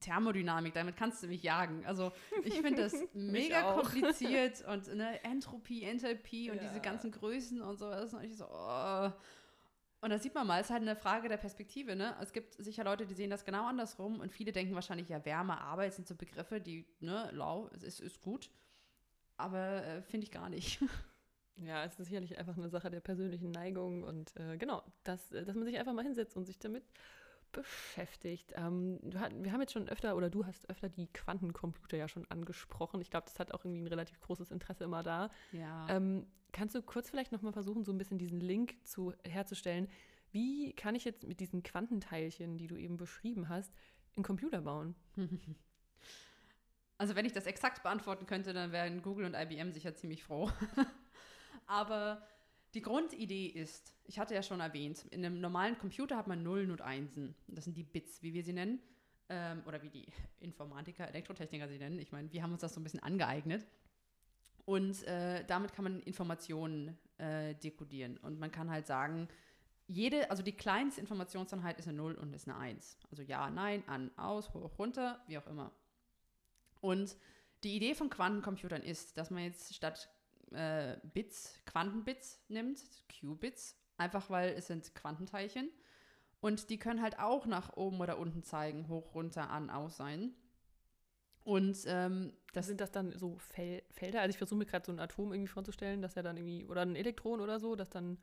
Thermodynamik, damit kannst du mich jagen. Also ich finde das mega kompliziert und ne, Entropie, Enthalpie ja. und diese ganzen Größen und sowas. Und ich so, oh. Und da sieht man mal, es ist halt eine Frage der Perspektive. Ne? Es gibt sicher Leute, die sehen das genau andersrum und viele denken wahrscheinlich, ja, Wärme, Arbeit sind so Begriffe, die, ne, lau, es ist, ist gut aber äh, finde ich gar nicht. Ja, es ist sicherlich einfach eine Sache der persönlichen Neigung und äh, genau, dass, äh, dass man sich einfach mal hinsetzt und sich damit beschäftigt. Ähm, hat, wir haben jetzt schon öfter, oder du hast öfter die Quantencomputer ja schon angesprochen. Ich glaube, das hat auch irgendwie ein relativ großes Interesse immer da. Ja. Ähm, kannst du kurz vielleicht nochmal versuchen, so ein bisschen diesen Link zu, herzustellen? Wie kann ich jetzt mit diesen Quantenteilchen, die du eben beschrieben hast, einen Computer bauen? Also wenn ich das exakt beantworten könnte, dann wären Google und IBM sicher ziemlich froh. Aber die Grundidee ist, ich hatte ja schon erwähnt, in einem normalen Computer hat man Nullen und Einsen. Das sind die Bits, wie wir sie nennen. Ähm, oder wie die Informatiker, Elektrotechniker sie nennen. Ich meine, wir haben uns das so ein bisschen angeeignet. Und äh, damit kann man Informationen äh, dekodieren. Und man kann halt sagen, jede, also die kleinste Informationseinheit ist eine 0 und ist eine 1. Also ja, nein, an, aus, hoch, runter, wie auch immer. Und die Idee von Quantencomputern ist, dass man jetzt statt äh, Bits Quantenbits nimmt, Qubits, einfach weil es sind Quantenteilchen. Und die können halt auch nach oben oder unten zeigen, hoch, runter, an, aus sein. Und ähm, das sind das dann so Fel Felder. Also ich versuche mir gerade so ein Atom irgendwie vorzustellen, dass er dann irgendwie, oder ein Elektron oder so, das dann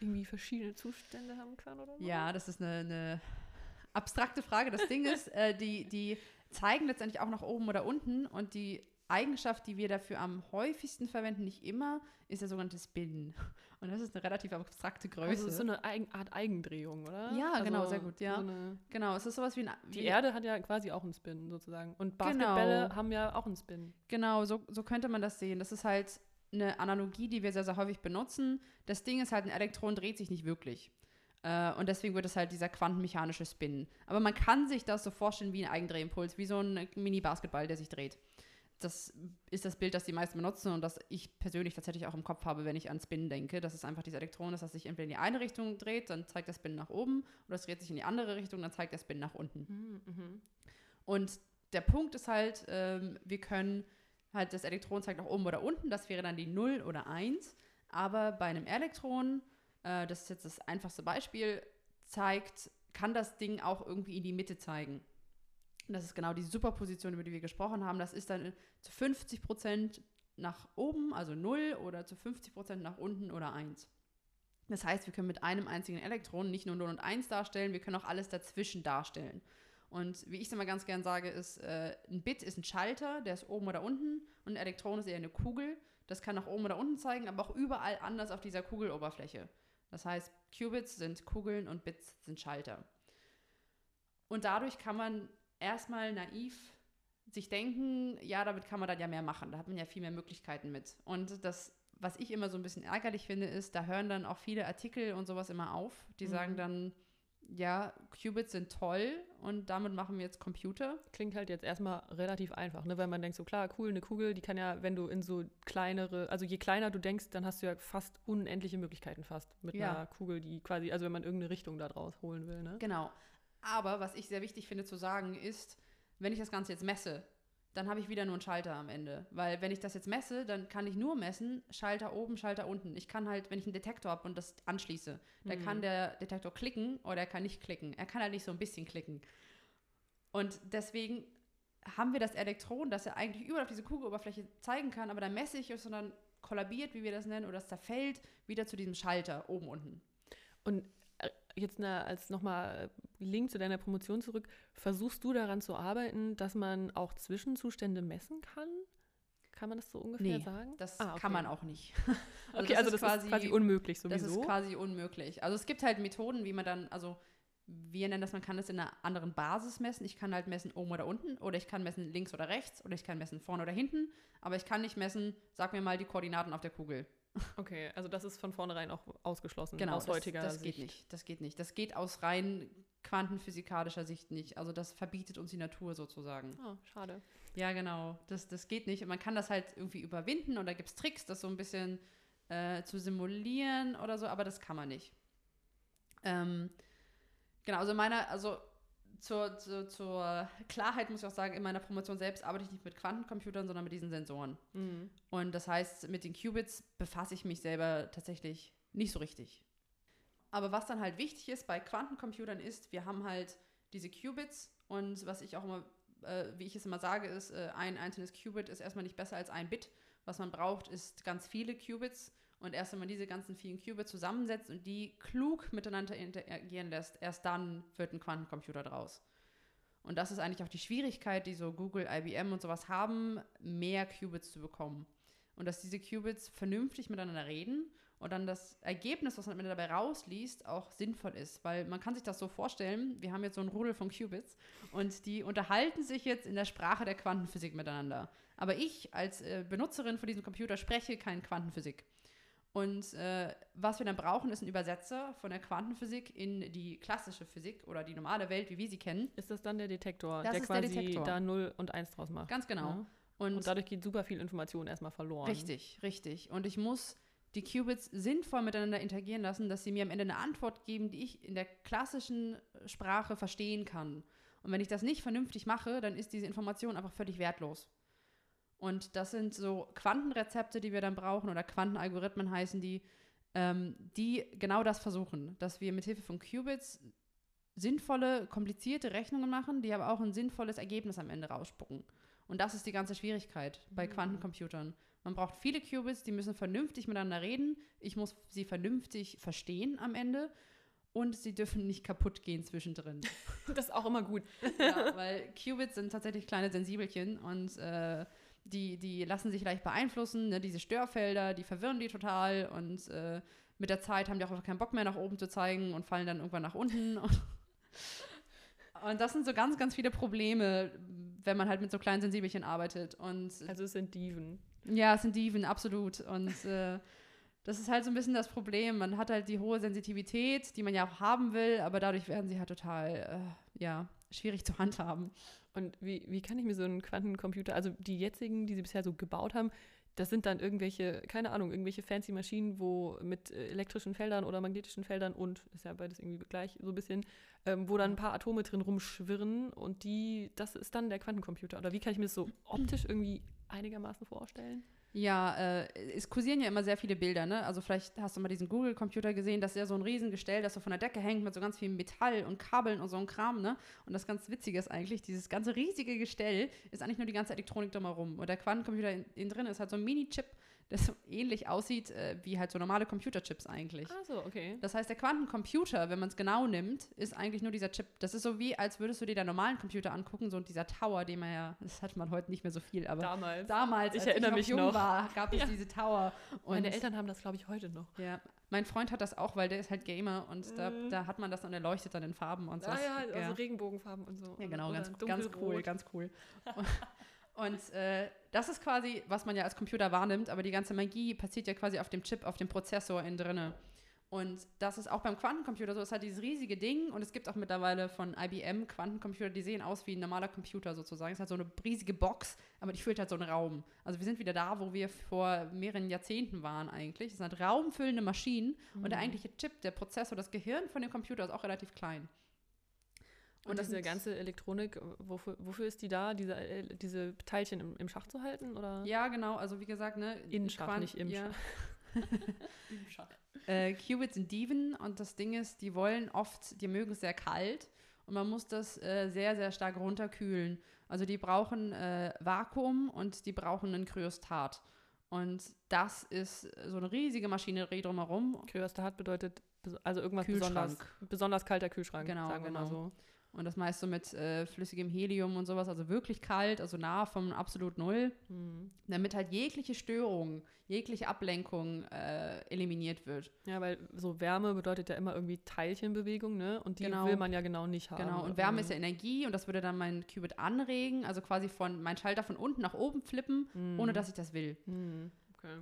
irgendwie verschiedene Zustände haben kann oder so. Ja, das ist eine, eine abstrakte Frage. Das Ding ist, äh, die, die zeigen letztendlich auch nach oben oder unten und die Eigenschaft, die wir dafür am häufigsten verwenden, nicht immer, ist der sogenannte Spin. Und das ist eine relativ abstrakte Größe. Also so eine Eigen Art Eigendrehung, oder? Ja, also genau, sehr gut, ja. So genau, es ist sowas wie ein. Die Erde hat ja quasi auch einen Spin sozusagen. Und Basketbälle genau. haben ja auch einen Spin. Genau, so, so könnte man das sehen. Das ist halt eine Analogie, die wir sehr, sehr häufig benutzen. Das Ding ist halt, ein Elektron dreht sich nicht wirklich. Äh, und deswegen wird es halt dieser quantenmechanische Spin. Aber man kann sich das so vorstellen wie ein Eigendrehimpuls, wie so ein Mini-Basketball, der sich dreht. Das ist das Bild, das die meisten benutzen und das ich persönlich tatsächlich auch im Kopf habe, wenn ich an Spin denke. Das ist einfach dieses Elektron, das sich entweder in die eine Richtung dreht, dann zeigt der Spin nach oben, oder es dreht sich in die andere Richtung, dann zeigt der Spin nach unten. Mhm. mhm. Und der Punkt ist halt, ähm, wir können halt das Elektron zeigt nach oben oder unten, das wäre dann die 0 oder 1. Aber bei einem Elektron äh, das ist jetzt das einfachste Beispiel, zeigt, kann das Ding auch irgendwie in die Mitte zeigen. Das ist genau die Superposition, über die wir gesprochen haben. Das ist dann zu 50 Prozent nach oben, also 0, oder zu 50 Prozent nach unten oder 1. Das heißt, wir können mit einem einzigen Elektron nicht nur 0 und 1 darstellen, wir können auch alles dazwischen darstellen. Und wie ich es immer ganz gern sage, ist, äh, ein Bit ist ein Schalter, der ist oben oder unten und ein Elektron ist eher eine Kugel. Das kann nach oben oder unten zeigen, aber auch überall anders auf dieser Kugeloberfläche. Das heißt, Qubits sind Kugeln und Bits sind Schalter. Und dadurch kann man erstmal naiv sich denken, ja, damit kann man dann ja mehr machen. Da hat man ja viel mehr Möglichkeiten mit. Und das, was ich immer so ein bisschen ärgerlich finde, ist, da hören dann auch viele Artikel und sowas immer auf. Die mhm. sagen dann, ja, Qubits sind toll und damit machen wir jetzt Computer. Klingt halt jetzt erstmal relativ einfach, ne? weil man denkt so, klar, cool, eine Kugel, die kann ja, wenn du in so kleinere, also je kleiner du denkst, dann hast du ja fast unendliche Möglichkeiten fast mit ja. einer Kugel, die quasi, also wenn man irgendeine Richtung da draus holen will. Ne? Genau. Aber was ich sehr wichtig finde zu sagen ist, wenn ich das Ganze jetzt messe, dann habe ich wieder nur einen Schalter am Ende. Weil wenn ich das jetzt messe, dann kann ich nur messen, Schalter oben, Schalter unten. Ich kann halt, wenn ich einen Detektor habe und das anschließe, dann mhm. kann der Detektor klicken oder er kann nicht klicken. Er kann halt nicht so ein bisschen klicken. Und deswegen haben wir das Elektron, das ja eigentlich überall auf diese Kugeloberfläche zeigen kann, aber dann messig ist und dann kollabiert, wie wir das nennen, oder es zerfällt, wieder zu diesem Schalter oben unten. Und jetzt na, als nochmal Link zu deiner Promotion zurück, versuchst du daran zu arbeiten, dass man auch Zwischenzustände messen kann? Kann man das so ungefähr Nee, sagen? Das Ah, okay. kann man auch nicht. okay, also das ist quasi unmöglich Das sowieso. ist quasi unmöglich. Also es gibt halt Methoden, wie man dann, also wir nennen das, man kann das in einer anderen Basis messen. Ich kann halt messen oben oder unten oder ich kann messen links oder rechts oder ich kann messen vorne oder hinten, aber ich kann nicht messen, sag mir mal die Koordinaten auf der Kugel. Okay, also das ist von vornherein auch ausgeschlossen Genau, aus das, heutiger das Sicht. geht nicht. Das geht nicht. Das geht aus rein quantenphysikalischer Sicht nicht. Also das verbietet uns die Natur sozusagen. Oh, schade. Ja, genau. Das, das geht nicht. Und man kann das halt irgendwie überwinden und da gibt es Tricks, das so ein bisschen äh, zu simulieren oder so, aber das kann man nicht. Ähm, genau, also meiner, also zur, zur, zur Klarheit muss ich auch sagen, in meiner Promotion selbst arbeite ich nicht mit Quantencomputern, sondern mit diesen Sensoren. Mhm. Und das heißt, mit den Qubits befasse ich mich selber tatsächlich nicht so richtig. Aber was dann halt wichtig ist bei Quantencomputern ist, wir haben halt diese Qubits und was ich auch immer, äh, wie ich es immer sage, ist, äh, ein einzelnes Qubit ist erstmal nicht besser als ein Bit. Was man braucht, ist ganz viele Qubits. Und erst wenn man diese ganzen vielen Qubits zusammensetzt und die klug miteinander interagieren lässt, erst dann wird ein Quantencomputer draus. Und das ist eigentlich auch die Schwierigkeit, die so Google, IBM und sowas haben, mehr Qubits zu bekommen. Und dass diese Qubits vernünftig miteinander reden und dann das Ergebnis, was man dabei rausliest, auch sinnvoll ist. Weil man kann sich das so vorstellen, wir haben jetzt so ein Rudel von Qubits und die unterhalten sich jetzt in der Sprache der Quantenphysik miteinander. Aber ich als äh, Benutzerin von diesem Computer spreche keine Quantenphysik. Und äh, was wir dann brauchen, ist ein Übersetzer von der Quantenphysik in die klassische Physik oder die normale Welt, wie wir sie kennen. Ist das dann der Detektor, Das der ist der quasi Detektor. da 0 und 1 draus macht? Ganz genau. Ja. Und, Und dadurch geht super viel Information erstmal verloren. richtig, richtig. Und ich muss die Qubits sinnvoll miteinander interagieren lassen, dass sie mir am Ende eine Antwort geben, die ich in der klassischen Sprache verstehen kann. Und wenn ich das nicht vernünftig mache, dann ist diese Information einfach völlig wertlos. Und das sind so Quantenrezepte, die wir dann brauchen, oder Quantenalgorithmen heißen die, ähm, die genau das versuchen, dass wir mit Hilfe von Qubits sinnvolle, komplizierte Rechnungen machen, die aber auch ein sinnvolles Ergebnis am Ende rausspucken. Und das ist die ganze Schwierigkeit bei Mhm. Quantencomputern. Man braucht viele Qubits, die müssen vernünftig miteinander reden. Ich muss sie vernünftig verstehen am Ende. Und sie dürfen nicht kaputt gehen zwischendrin. Das ist auch immer gut. ja, weil Qubits sind tatsächlich kleine Sensibelchen und äh, die, die lassen sich leicht beeinflussen. Ne? Diese Störfelder, die verwirren die total und äh, mit der Zeit haben die auch einfach keinen Bock mehr nach oben zu zeigen und fallen dann irgendwann nach unten. Und das sind so ganz, ganz viele Probleme, wenn man halt mit so kleinen Sensibelchen arbeitet. Und Also es sind Diven. ja, es sind Diven, absolut. Und äh, das ist halt so ein bisschen das Problem. Man hat halt die hohe Sensitivität, die man ja auch haben will, aber dadurch werden sie halt total, äh, ja, schwierig zu handhaben. Und wie, wie kann ich mir so einen Quantencomputer, also die jetzigen, die sie bisher so gebaut haben, das sind dann irgendwelche, keine Ahnung, irgendwelche fancy Maschinen, wo mit äh, elektrischen Feldern oder magnetischen Feldern und ist ja beides irgendwie gleich so ein bisschen, ähm, wo dann ein paar Atome drin rumschwirren und die, das ist dann der Quantencomputer. Oder wie kann ich mir das so optisch irgendwie einigermaßen vorstellen? Ja, äh, es kursieren ja immer sehr viele Bilder, ne? Also vielleicht hast du mal diesen Google-Computer gesehen, das ist ja so ein Riesengestell, das so von der Decke hängt mit so ganz viel Metall und Kabeln und so ein Kram, ne? Und das ganz Witzige ist eigentlich, dieses ganze riesige Gestell ist eigentlich nur die ganze Elektronik drumherum. Und der Quantencomputer in- innen drin ist halt so ein Mini-Chip, so ähnlich aussieht äh, wie halt so normale Computerchips eigentlich. Ah, so, okay. Das heißt, der Quantencomputer, wenn man es genau nimmt, ist eigentlich nur dieser Chip. Das ist so wie, als würdest du dir deinen normalen Computer angucken, so dieser Tower, den man ja, das hat man heute nicht mehr so viel, aber Damals. damals, Ich als erinnere ich noch mich jung noch. war, gab es Ja. diese Tower. Und Meine Eltern haben das, glaube ich, heute noch. ja, mein Freund hat das auch, weil der ist halt Gamer und da, Mhm. da hat man das dann erleuchtet dann in Farben und so. Ah ja, also ja. Regenbogenfarben und so. Ja, genau, ganz, ganz cool, ganz cool. Und äh, das ist quasi, was man ja als Computer wahrnimmt, aber die ganze Magie passiert ja quasi auf dem Chip, auf dem Prozessor innen drinne. Und das ist auch beim Quantencomputer so, es hat dieses riesige Ding und es gibt auch mittlerweile von IBM Quantencomputer, die sehen aus wie ein normaler Computer sozusagen. Es hat so eine riesige Box, aber die füllt halt so einen Raum. Also wir sind wieder da, wo wir vor mehreren Jahrzehnten waren eigentlich. Es sind raumfüllende Maschinen und der Mhm. eigentliche Chip, der Prozessor, das Gehirn von dem Computer ist auch relativ klein. Und, das diese ganze Elektronik, wofür, wofür ist die da, diese, äh, diese Teilchen im, im Schach zu halten? Oder? Ja, genau. Also wie gesagt, ne? In Schach, Quant- nicht im ja. Im Schach. Äh, Qubits sind Diven und das Ding ist, die wollen oft, die mögen es sehr kalt und man muss das äh, sehr, sehr stark runterkühlen. Also die brauchen äh, Vakuum und die brauchen einen Kryostat. Und das ist so eine riesige Maschinerie drumherum. Kryostat bedeutet also irgendwas besonders, besonders kalter Kühlschrank, genau, sagen wir genau. mal so. Und das meist so mit äh, flüssigem Helium und sowas, also wirklich kalt, also nah vom absolut Null, mhm. damit halt jegliche Störung, jegliche Ablenkung äh, eliminiert wird. Ja, weil so Wärme bedeutet ja immer irgendwie Teilchenbewegung, ne? Und die genau. will man ja genau nicht haben. Genau, und Wärme mhm. ist ja Energie und das würde dann mein Qubit anregen, also quasi von mein Schalter von unten nach oben flippen, mhm. ohne dass ich das will. Mhm. Okay.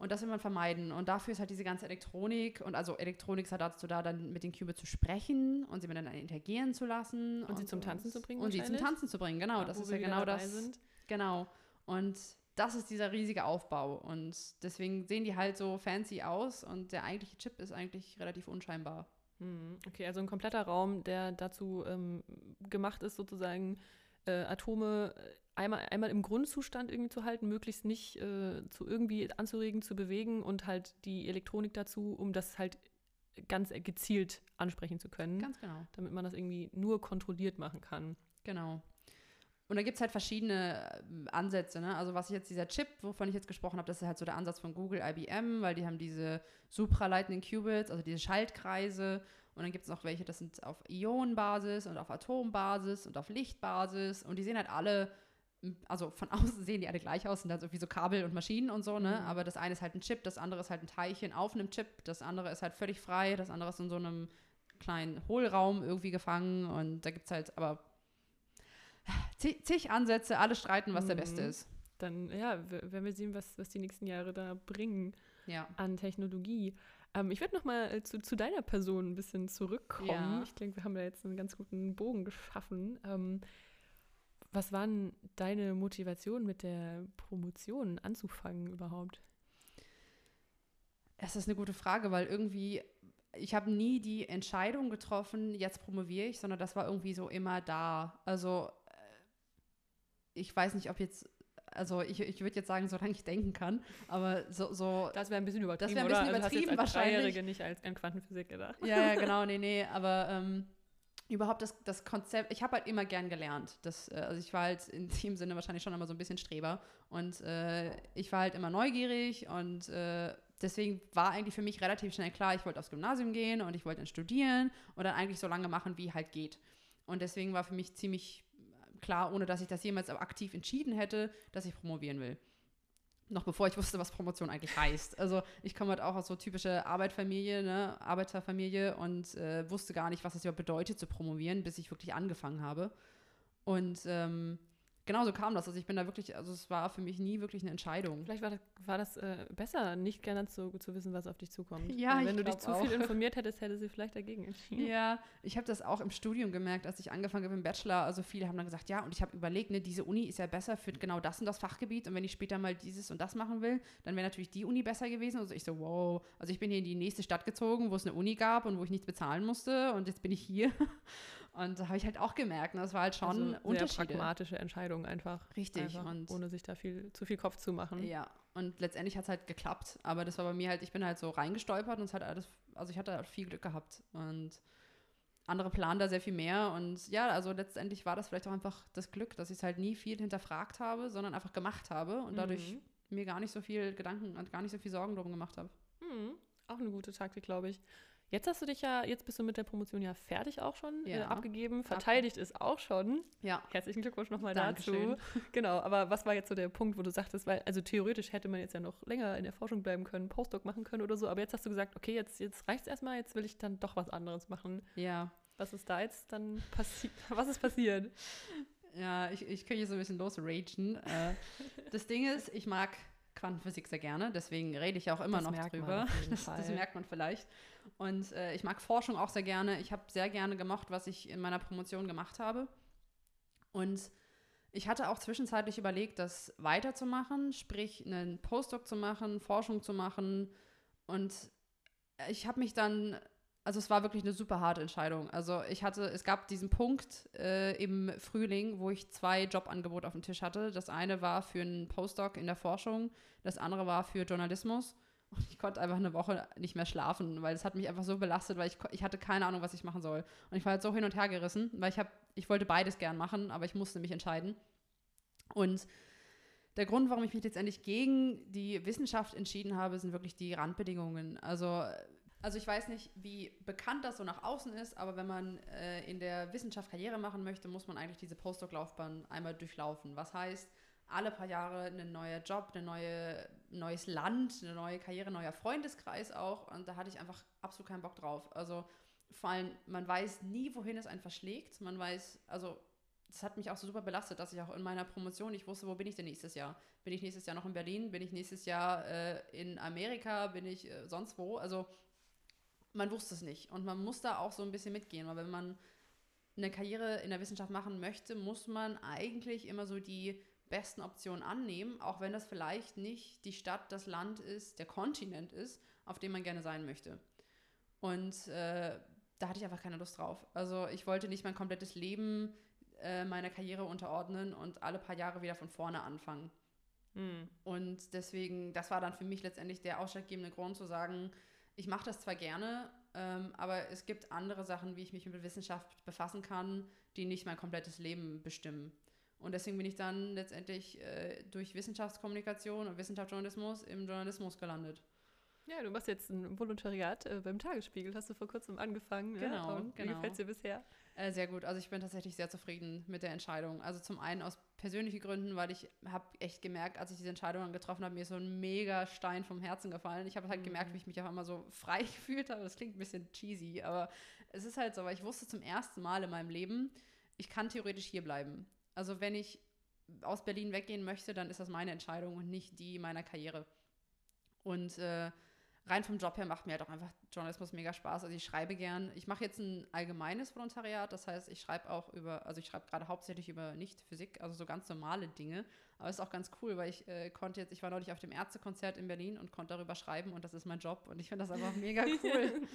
Und das will man vermeiden. Und dafür ist halt diese ganze Elektronik und also Elektronik ist halt dazu da, dann mit den Qubits zu sprechen und sie miteinander interagieren zu lassen. Und, und sie zum Tanzen zu bringen. Und sie zum Tanzen zu bringen, genau. Ja, das ist ja genau das. Sind. Genau. Und das ist dieser riesige Aufbau. Und deswegen sehen die halt so fancy aus und der eigentliche Chip ist eigentlich relativ unscheinbar. Hm, okay, also ein kompletter Raum, der dazu ähm, gemacht ist, sozusagen äh, Atome einmal, einmal im Grundzustand irgendwie zu halten, möglichst nicht äh, zu irgendwie anzuregen, zu bewegen und halt die Elektronik dazu, um das halt ganz gezielt ansprechen zu können. Ganz genau. Damit man das irgendwie nur kontrolliert machen kann. Genau. Und da gibt es halt verschiedene äh, Ansätze. Ne? Also was ich jetzt, dieser Chip, wovon ich jetzt gesprochen habe, das ist halt so der Ansatz von Google, IBM, weil die haben diese supraleitenden Qubits, also diese Schaltkreise. Und dann gibt es noch welche, das sind auf Ionenbasis und auf Atombasis und auf Lichtbasis. Und die sehen halt alle also von außen sehen die alle gleich aus, sind halt so wie so Kabel und Maschinen und so, ne? Mhm. Aber das eine ist halt ein Chip, das andere ist halt ein Teilchen auf einem Chip, das andere ist halt völlig frei, das andere ist in so einem kleinen Hohlraum irgendwie gefangen und da gibt es halt aber zig Ansätze, alle streiten, was mhm. der beste ist. Dann, ja, werden wir sehen, was, was die nächsten Jahre da bringen ja. an Technologie. Ähm, ich würde noch mal äh, zu, zu, deiner Person ein bisschen zurückkommen. Ja. Ich denke, wir haben da jetzt einen ganz guten Bogen geschaffen. Ähm, was war denn deine Motivation mit der Promotion anzufangen überhaupt? Es ist eine gute Frage, weil irgendwie, ich habe nie die Entscheidung getroffen, jetzt promoviere ich, sondern das war irgendwie so immer da. Also äh, ich weiß nicht, ob jetzt also ich, ich würde jetzt sagen, solange ich denken kann, aber so. so das wäre ein bisschen übertrieben. Das wäre ein bisschen oder? übertrieben also als wahrscheinlich. nicht als an Quantenphysik gedacht. Ja, genau, nee, nee, aber ähm, überhaupt das, das Konzept, ich habe halt immer gern gelernt. Das, äh, also ich war halt in dem Sinne wahrscheinlich schon immer so ein bisschen Streber. Und äh, ich war halt immer neugierig und äh, deswegen war eigentlich für mich relativ schnell klar, ich wollte aufs Gymnasium gehen und ich wollte dann studieren und dann eigentlich so lange machen, wie halt geht. Und deswegen war für mich ziemlich klar, ohne dass ich das jemals aktiv entschieden hätte, dass ich promovieren will noch bevor ich wusste, was Promotion eigentlich heißt. Also ich komme halt auch aus so typische Arbeiterfamilie, ne, Arbeiterfamilie und äh, wusste gar nicht, was es überhaupt bedeutet zu promovieren, bis ich wirklich angefangen habe. Und ähm, genau so kam das. Also ich bin da wirklich, also es war für mich nie wirklich eine Entscheidung. Vielleicht war das, war das äh, besser, nicht gerne zu, zu wissen, was auf dich zukommt. Ja, Weil wenn du dich zu auch. viel informiert hättest, hätte sie vielleicht dagegen entschieden. Ja, ich habe das auch im Studium gemerkt, als ich angefangen habe im Bachelor. Also viele haben dann gesagt, ja, und ich habe überlegt, ne, diese Uni ist ja besser für genau das und das Fachgebiet. Und wenn ich später mal dieses und das machen will, dann wäre natürlich die Uni besser gewesen. Also ich so, wow. Also ich bin hier in die nächste Stadt gezogen, wo es eine Uni gab und wo ich nichts bezahlen musste. Und jetzt bin ich hier. Und da habe ich halt auch gemerkt, ne, das war halt schon also Unterschiede. pragmatische Entscheidung einfach. Richtig. Einfach, und ohne sich da viel, zu viel Kopf zu machen. Ja, und letztendlich hat es halt geklappt. Aber das war bei mir halt, ich bin halt so reingestolpert und es hat alles, also ich hatte halt viel Glück gehabt. Und andere planen da sehr viel mehr. Und ja, also letztendlich war das vielleicht auch einfach das Glück, dass ich es halt nie viel hinterfragt habe, sondern einfach gemacht habe und dadurch mhm. mir gar nicht so viel Gedanken und gar nicht so viel Sorgen darum gemacht habe. Mhm. Auch eine gute Taktik, glaube ich. Jetzt hast du dich ja, jetzt bist du mit der Promotion ja fertig auch schon, äh, ja. äh, abgegeben, verteidigt ist auch schon. Ja. Herzlichen Glückwunsch nochmal dazu. Genau, aber was war jetzt so der Punkt, wo du sagtest, weil, also theoretisch hätte man jetzt ja noch länger in der Forschung bleiben können, Postdoc machen können oder so, aber jetzt hast du gesagt, okay, jetzt, jetzt reicht es erstmal, jetzt will ich dann doch was anderes machen. Ja. Was ist da jetzt dann passiert? was ist passiert? Ja, ich, ich könnte hier so ein bisschen losragen. Äh, das Ding ist, ich mag Quantenphysik sehr gerne, deswegen rede ich auch immer das noch drüber. Das, das, merkt man vielleicht. Und äh, ich mag Forschung auch sehr gerne. Ich habe sehr gerne gemocht, was ich in meiner Promotion gemacht habe. Und ich hatte auch zwischenzeitlich überlegt, das weiterzumachen, sprich einen Postdoc zu machen, Forschung zu machen. Und ich habe mich dann, also es war wirklich eine super harte Entscheidung. Also ich hatte, es gab diesen Punkt äh, im Frühling, wo ich zwei Jobangebote auf dem Tisch hatte. Das eine war für einen Postdoc in der Forschung, das andere war für Journalismus. Und ich konnte einfach eine Woche nicht mehr schlafen, weil es hat mich einfach so belastet, weil ich, ich hatte keine Ahnung, was ich machen soll. Und ich war halt so hin und her gerissen, weil ich habe, ich wollte beides gern machen, aber ich musste mich entscheiden. Und der Grund, warum ich mich letztendlich gegen die Wissenschaft entschieden habe, sind wirklich die Randbedingungen. Also, also ich weiß nicht, wie bekannt das so nach außen ist, aber wenn man äh, in der Wissenschaft Karriere machen möchte, muss man eigentlich diese Postdoc-Laufbahn einmal durchlaufen. Was heißt, alle paar Jahre ein neuer Job, ein neue, neues Land, eine neue Karriere, neuer Freundeskreis auch. Und da hatte ich einfach absolut keinen Bock drauf. Also vor allem, man weiß nie, wohin es einen verschlägt. Man weiß, also das hat mich auch so super belastet, dass ich auch in meiner Promotion nicht wusste, wo bin ich denn nächstes Jahr? Bin ich nächstes Jahr noch in Berlin? Bin ich nächstes Jahr äh, in Amerika? Bin ich äh, sonst wo? Also man wusste es nicht. Und man muss da auch so ein bisschen mitgehen, weil wenn man eine Karriere in der Wissenschaft machen möchte, muss man eigentlich immer so die besten Optionen annehmen, auch wenn das vielleicht nicht die Stadt, das Land ist, der Kontinent ist, auf dem man gerne sein möchte. Und äh, da hatte ich einfach keine Lust drauf. Also ich wollte nicht mein komplettes Leben äh, meiner Karriere unterordnen und alle paar Jahre wieder von vorne anfangen. Mhm. Und deswegen, das war dann für mich letztendlich der ausschlaggebende Grund zu sagen, ich mache das zwar gerne, ähm, aber es gibt andere Sachen, wie ich mich mit Wissenschaft befassen kann, die nicht mein komplettes Leben bestimmen. Und deswegen bin ich dann letztendlich äh, durch Wissenschaftskommunikation und Wissenschaftsjournalismus im Journalismus gelandet. Ja, du machst jetzt ein Volontariat äh, beim Tagesspiegel, hast du vor kurzem angefangen. Genau, ja? Und genau. Wie gefällt es dir bisher? Äh, sehr gut. Also ich bin tatsächlich sehr zufrieden mit der Entscheidung. Also zum einen aus persönlichen Gründen, weil ich habe echt gemerkt, als ich diese Entscheidung getroffen habe, mir ist so ein mega Stein vom Herzen gefallen. Ich habe halt mhm. gemerkt, wie ich mich auf einmal so frei gefühlt habe. Das klingt ein bisschen cheesy, aber es ist halt so, weil ich wusste zum ersten Mal in meinem Leben, ich kann theoretisch hier bleiben. Also wenn ich aus Berlin weggehen möchte, dann ist das meine Entscheidung und nicht die meiner Karriere. Und äh, rein vom Job her macht mir halt auch einfach Journalismus mega Spaß. Also ich schreibe gern. Ich mache jetzt ein allgemeines Volontariat, das heißt, ich schreibe auch über, also ich schreibe gerade hauptsächlich über Nicht-Physik, also so ganz normale Dinge. Aber es ist auch ganz cool, weil ich äh, konnte jetzt, ich war neulich auf dem Ärztekonzert in Berlin und konnte darüber schreiben und das ist mein Job und ich finde das einfach mega cool.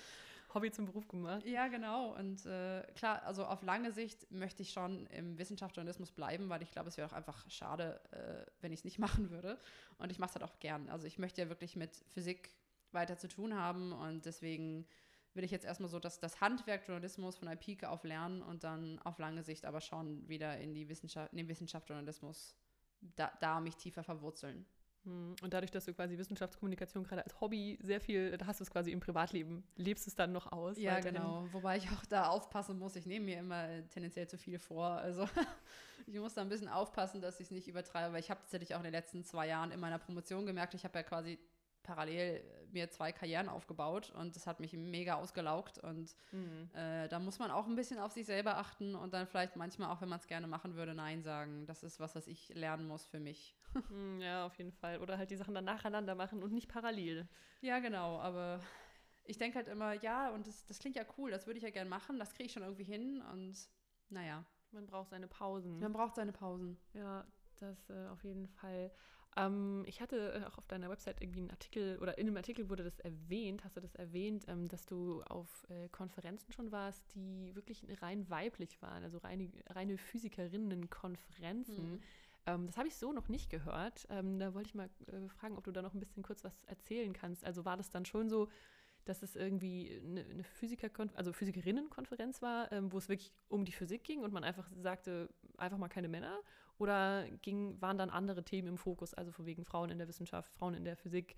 Hobby zum Beruf gemacht. Ja, genau. Und äh, klar, also auf lange Sicht möchte ich schon im Wissenschaftsjournalismus bleiben, weil ich glaube, es wäre auch einfach schade, äh, wenn ich es nicht machen würde. Und ich mache es halt auch gern. Also ich möchte ja wirklich mit Physik weiter zu tun haben. Und deswegen will ich jetzt erstmal so dass das Handwerk Journalismus von der Pike auf lernen und dann auf lange Sicht aber schon wieder in die Wissenschaft, in den Wissenschaftsjournalismus da, da mich tiefer verwurzeln. Hm, und dadurch, dass du quasi Wissenschaftskommunikation gerade als Hobby sehr viel, da hast du es quasi im Privatleben, lebst es dann noch aus? Ja, weiterhin. genau. Wobei ich auch da aufpassen muss. Ich nehme mir immer tendenziell zu viel vor. Also ich muss da ein bisschen aufpassen, dass ich es nicht übertreibe, weil ich habe tatsächlich auch in den letzten zwei Jahren in meiner Promotion gemerkt, ich habe ja quasi parallel mir zwei Karrieren aufgebaut und das hat mich mega ausgelaugt und mhm. äh, da muss man auch ein bisschen auf sich selber achten und dann vielleicht manchmal auch, wenn man es gerne machen würde, Nein sagen. Das ist was, was ich lernen muss für mich. Hm, ja, auf jeden Fall. Oder halt die Sachen dann nacheinander machen und nicht parallel. Ja, genau, aber ich denke halt immer, ja, und das, das klingt ja cool, das würde ich ja gerne machen, das kriege ich schon irgendwie hin und naja. Man braucht seine Pausen. Man braucht seine Pausen. Ja, das äh, auf jeden Fall. Ähm, ich hatte äh, auch auf deiner Website irgendwie einen Artikel oder in einem Artikel wurde das erwähnt, hast du das erwähnt, ähm, dass du auf äh, Konferenzen schon warst, die wirklich rein weiblich waren, also reine, reine Physikerinnen-Konferenzen. Mhm. Ähm, das habe ich so noch nicht gehört. Ähm, da wollte ich mal äh, fragen, ob du da noch ein bisschen kurz was erzählen kannst. Also war das dann schon so, dass es irgendwie eine, eine Physiker also Physikerinnenkonferenz war, ähm, wo es wirklich um die Physik ging und man einfach sagte, einfach mal keine Männer? Oder ging, waren dann andere Themen im Fokus, also von wegen Frauen in der Wissenschaft, Frauen in der Physik,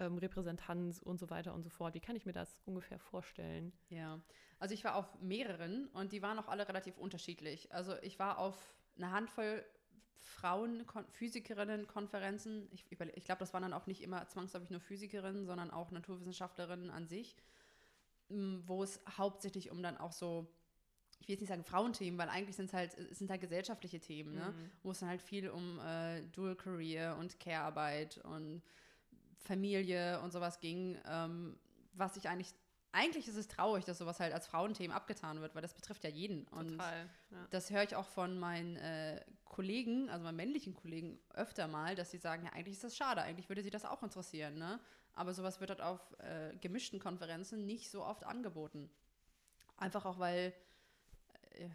ähm, Repräsentanz und so weiter und so fort? Wie kann ich mir das ungefähr vorstellen? Ja, also ich war auf mehreren und die waren auch alle relativ unterschiedlich. Also ich war auf eine Handvoll Frauen, Physikerinnen-Konferenzen. Ich, ich glaube, das waren dann auch nicht immer zwangsläufig nur Physikerinnen, sondern auch Naturwissenschaftlerinnen an sich, wo es hauptsächlich um dann auch so ich will jetzt nicht sagen Frauenthemen, weil eigentlich sind es halt, sind halt gesellschaftliche Themen, ne? Mhm. wo es dann halt viel um äh, Dual Career und Care-Arbeit und Familie und sowas ging, ähm, was ich eigentlich, eigentlich ist es traurig, dass sowas halt als Frauenthemen abgetan wird, weil das betrifft ja jeden. Und Total, ja. das höre ich auch von meinen äh, Kollegen, also meinen männlichen Kollegen, öfter mal, dass sie sagen, ja, eigentlich ist das schade, eigentlich würde sie das auch interessieren, ne? Aber sowas wird halt auf äh, gemischten Konferenzen nicht so oft angeboten. Einfach auch, weil äh,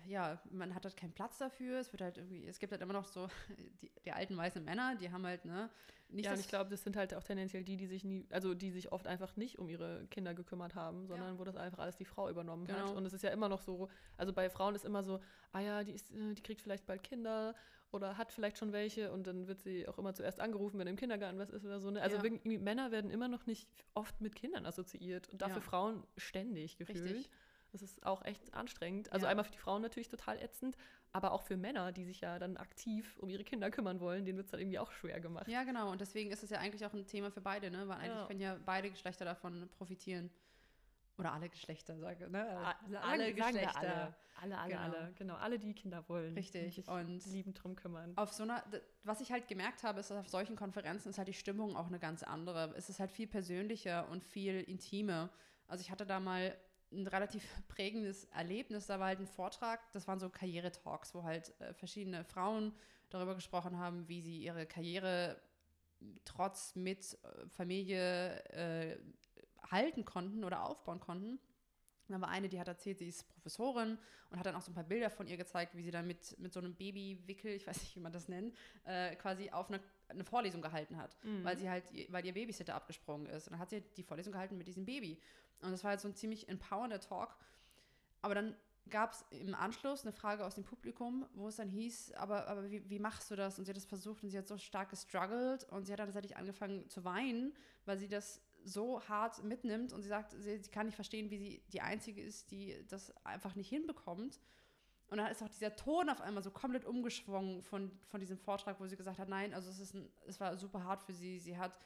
ja, man hat halt keinen Platz dafür. Es wird halt irgendwie, es gibt halt immer noch so die, die alten weißen Männer, die haben halt, ne, nicht. Ja, und ich glaube, das sind halt auch tendenziell die, die sich nie, also die sich oft einfach nicht um ihre Kinder gekümmert haben, sondern ja. wo das einfach alles die Frau übernommen genau. hat. Und es ist ja immer noch so, also bei Frauen ist immer so, ah ja, die, ist, die kriegt vielleicht bald Kinder oder hat vielleicht schon welche und dann wird sie auch immer zuerst angerufen, wenn im Kindergarten was ist oder so. Ne? Also ja. Männer werden immer noch nicht oft mit Kindern assoziiert und dafür ja. Frauen ständig gefühlt. Richtig. Das ist auch echt anstrengend. Also ja. einmal für die Frauen natürlich total ätzend, aber auch für Männer, die sich ja dann aktiv um ihre Kinder kümmern wollen, denen wird es dann irgendwie auch schwer gemacht. Ja, genau. Und deswegen ist es ja eigentlich auch ein Thema für beide, ne? Weil eigentlich ja. können ja beide Geschlechter davon profitieren. Oder alle Geschlechter, sage ne? Also alle Geschlechter. Alle. alle, alle, genau. alle. Genau, alle, die Kinder wollen. Richtig. Und lieben drum kümmern. Auf so einer, was ich halt gemerkt habe, ist, dass auf solchen Konferenzen ist halt die Stimmung auch eine ganz andere. Es ist halt viel persönlicher und viel intimer. Also ich hatte da mal ein relativ prägendes Erlebnis. Da war halt ein Vortrag, das waren so Karrieretalks, wo halt äh, verschiedene Frauen darüber gesprochen haben, wie sie ihre Karriere trotz mit äh, Familie äh, halten konnten oder aufbauen konnten. dann war eine, die hat erzählt, sie ist Professorin und hat dann auch so ein paar Bilder von ihr gezeigt, wie sie dann mit, mit so einem Babywickel, ich weiß nicht, wie man das nennt, äh, quasi auf eine, eine Vorlesung gehalten hat, mhm. weil sie halt, weil ihr Babysitter abgesprungen ist. Und dann hat sie die Vorlesung gehalten mit diesem Baby. Und das war halt so ein ziemlich empowernder Talk. Aber dann gab es im Anschluss eine Frage aus dem Publikum, wo es dann hieß, aber, aber wie, wie, machst du das? Und sie hat das versucht und sie hat so stark gestruggelt und sie hat dann tatsächlich angefangen zu weinen, weil sie das so hart mitnimmt und sie sagt, sie, sie kann nicht verstehen, wie sie die Einzige ist, die das einfach nicht hinbekommt. Und dann ist auch dieser Ton auf einmal so komplett umgeschwungen von, von diesem Vortrag, wo sie gesagt hat, nein, also es, ist ein, es war super hart für sie. Sie hat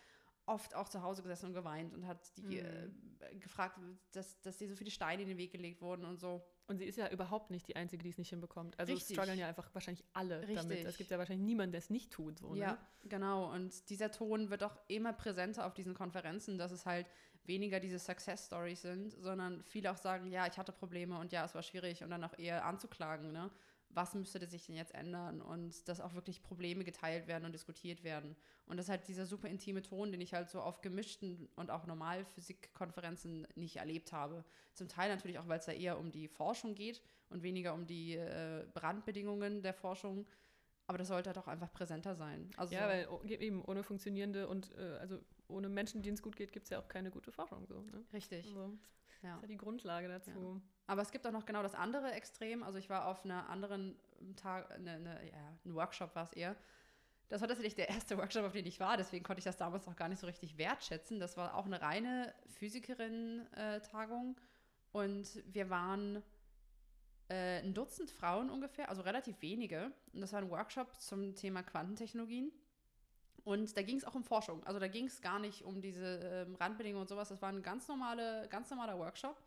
oft auch zu Hause gesessen und geweint und hat die mhm. äh, gefragt, dass, dass ihr so viele Steine in den Weg gelegt wurden und so. Und sie ist ja überhaupt nicht die Einzige, die es nicht hinbekommt. Also Richtig. strugglen ja einfach wahrscheinlich alle Richtig. damit. Es gibt ja wahrscheinlich niemanden, der es nicht tut. So, ne? Ja, genau. Und dieser Ton wird auch immer präsenter auf diesen Konferenzen, dass es halt weniger diese Success Stories sind, sondern viele auch sagen, ja, ich hatte Probleme und ja, es war schwierig und dann auch eher anzuklagen, ne? was müsste sich denn jetzt ändern und dass auch wirklich Probleme geteilt werden und diskutiert werden. Und das ist halt dieser super intime Ton, den ich halt so auf gemischten und auch normal Physikkonferenzen nicht erlebt habe. Zum Teil natürlich auch, weil es da eher um die Forschung geht und weniger um die äh, Brandbedingungen der Forschung. Aber das sollte halt auch einfach präsenter sein. Also ja, weil eben ohne funktionierende und äh, also ohne Menschen, denen es gut geht, gibt es ja auch keine gute Forschung. So, ne? Richtig. Also, ja. Das ist ja die Grundlage dazu. Ja. Aber es gibt auch noch genau das andere Extrem. Also ich war auf einer anderen Tag, eine, eine, ja, ein Workshop war es eher. Das war tatsächlich der erste Workshop, auf den ich war, deswegen konnte ich das damals noch gar nicht so richtig wertschätzen. Das war auch eine reine Physikerin-Tagung und wir waren äh, ein Dutzend Frauen ungefähr, also relativ wenige. Und das war ein Workshop zum Thema Quantentechnologien. Und da ging es auch um Forschung. Also da ging es gar nicht um diese ähm, Randbedingungen und sowas. Das war ein ganz, normale, ganz normaler Workshop.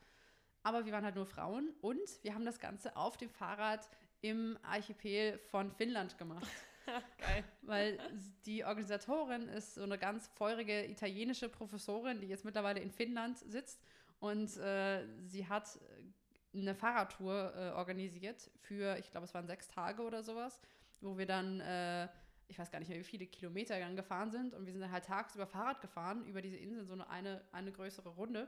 Aber wir waren halt nur Frauen und wir haben das Ganze auf dem Fahrrad im Archipel von Finnland gemacht. Geil. Weil die Organisatorin ist so eine ganz feurige italienische Professorin, die jetzt mittlerweile in Finnland sitzt. Und äh, sie hat eine Fahrradtour äh, organisiert für, ich glaube, es waren sechs Tage oder sowas, wo wir dann, äh, ich weiß gar nicht mehr, wie viele Kilometer dann gefahren sind. Und wir sind dann halt tagsüber Fahrrad gefahren über diese Insel, so eine, eine, eine größere Runde.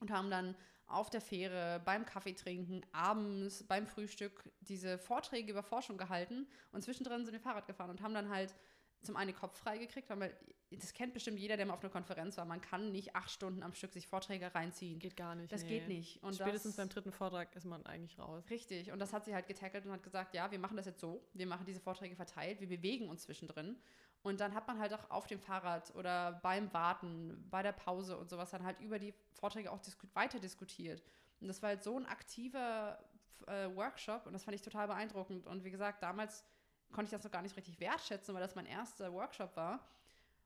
Und haben dann auf der Fähre, beim Kaffee trinken, abends, beim Frühstück diese Vorträge über Forschung gehalten und zwischendrin sind wir Fahrrad gefahren und haben dann halt zum einen Kopf frei gekriegt, weil das kennt bestimmt jeder, der mal auf einer Konferenz war. Man kann nicht acht Stunden am Stück sich Vorträge reinziehen. Geht gar nicht. Das nee. geht nicht. Und Spätestens das, beim dritten Vortrag ist man eigentlich raus. Richtig. Und das hat sie halt getackelt und hat gesagt, ja, wir machen das jetzt so. Wir machen diese Vorträge verteilt. Wir bewegen uns zwischendrin. Und dann hat man halt auch auf dem Fahrrad oder beim Warten, bei der Pause und sowas dann halt über die Vorträge auch disku weiter diskutiert. Und das war halt so ein aktiver äh, Workshop und das fand ich total beeindruckend. Und wie gesagt, damals konnte ich das noch gar nicht richtig wertschätzen, weil das mein erster Workshop war.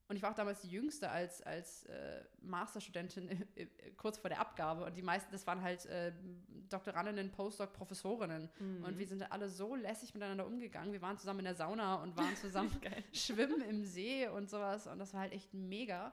Und ich war auch damals die Jüngste als, als äh, Masterstudentin äh, äh, kurz vor der Abgabe. Und die meisten, das waren halt äh, Doktorandinnen, Postdoc, Professorinnen. Mhm. Und wir sind alle so lässig miteinander umgegangen. Wir waren zusammen in der Sauna und waren zusammen schwimmen im See und sowas. Und das war halt echt mega.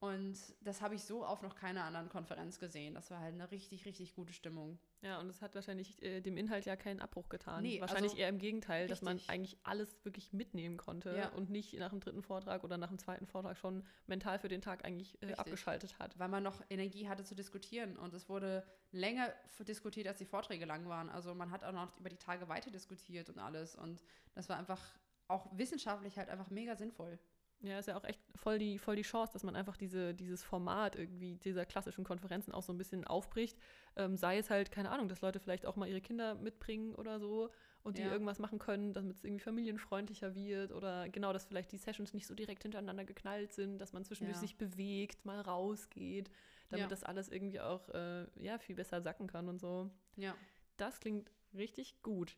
Und das habe ich so auf noch keiner anderen Konferenz gesehen. Das war halt eine richtig, richtig gute Stimmung. Ja, und es hat wahrscheinlich äh, dem Inhalt ja keinen Abbruch getan. Nee, wahrscheinlich also, eher im Gegenteil, richtig. dass man eigentlich alles wirklich mitnehmen konnte ja. und nicht nach dem dritten Vortrag oder nach dem zweiten Vortrag schon mental für den Tag eigentlich äh, abgeschaltet hat. Weil man noch Energie hatte zu diskutieren und es wurde länger diskutiert, als die Vorträge lang waren. Also man hat auch noch über die Tage weiter diskutiert und alles. Und das war einfach auch wissenschaftlich halt einfach mega sinnvoll. Ja, ist ja auch echt voll die, voll die Chance, dass man einfach diese, dieses Format irgendwie dieser klassischen Konferenzen auch so ein bisschen aufbricht. Ähm, sei es halt, keine Ahnung, dass Leute vielleicht auch mal ihre Kinder mitbringen oder so und die ja. irgendwas machen können, damit es irgendwie familienfreundlicher wird oder genau, dass vielleicht die Sessions nicht so direkt hintereinander geknallt sind, dass man zwischendurch ja. sich bewegt, mal rausgeht, damit ja. das alles irgendwie auch äh, ja, viel besser sacken kann und so. Ja. Das klingt richtig gut.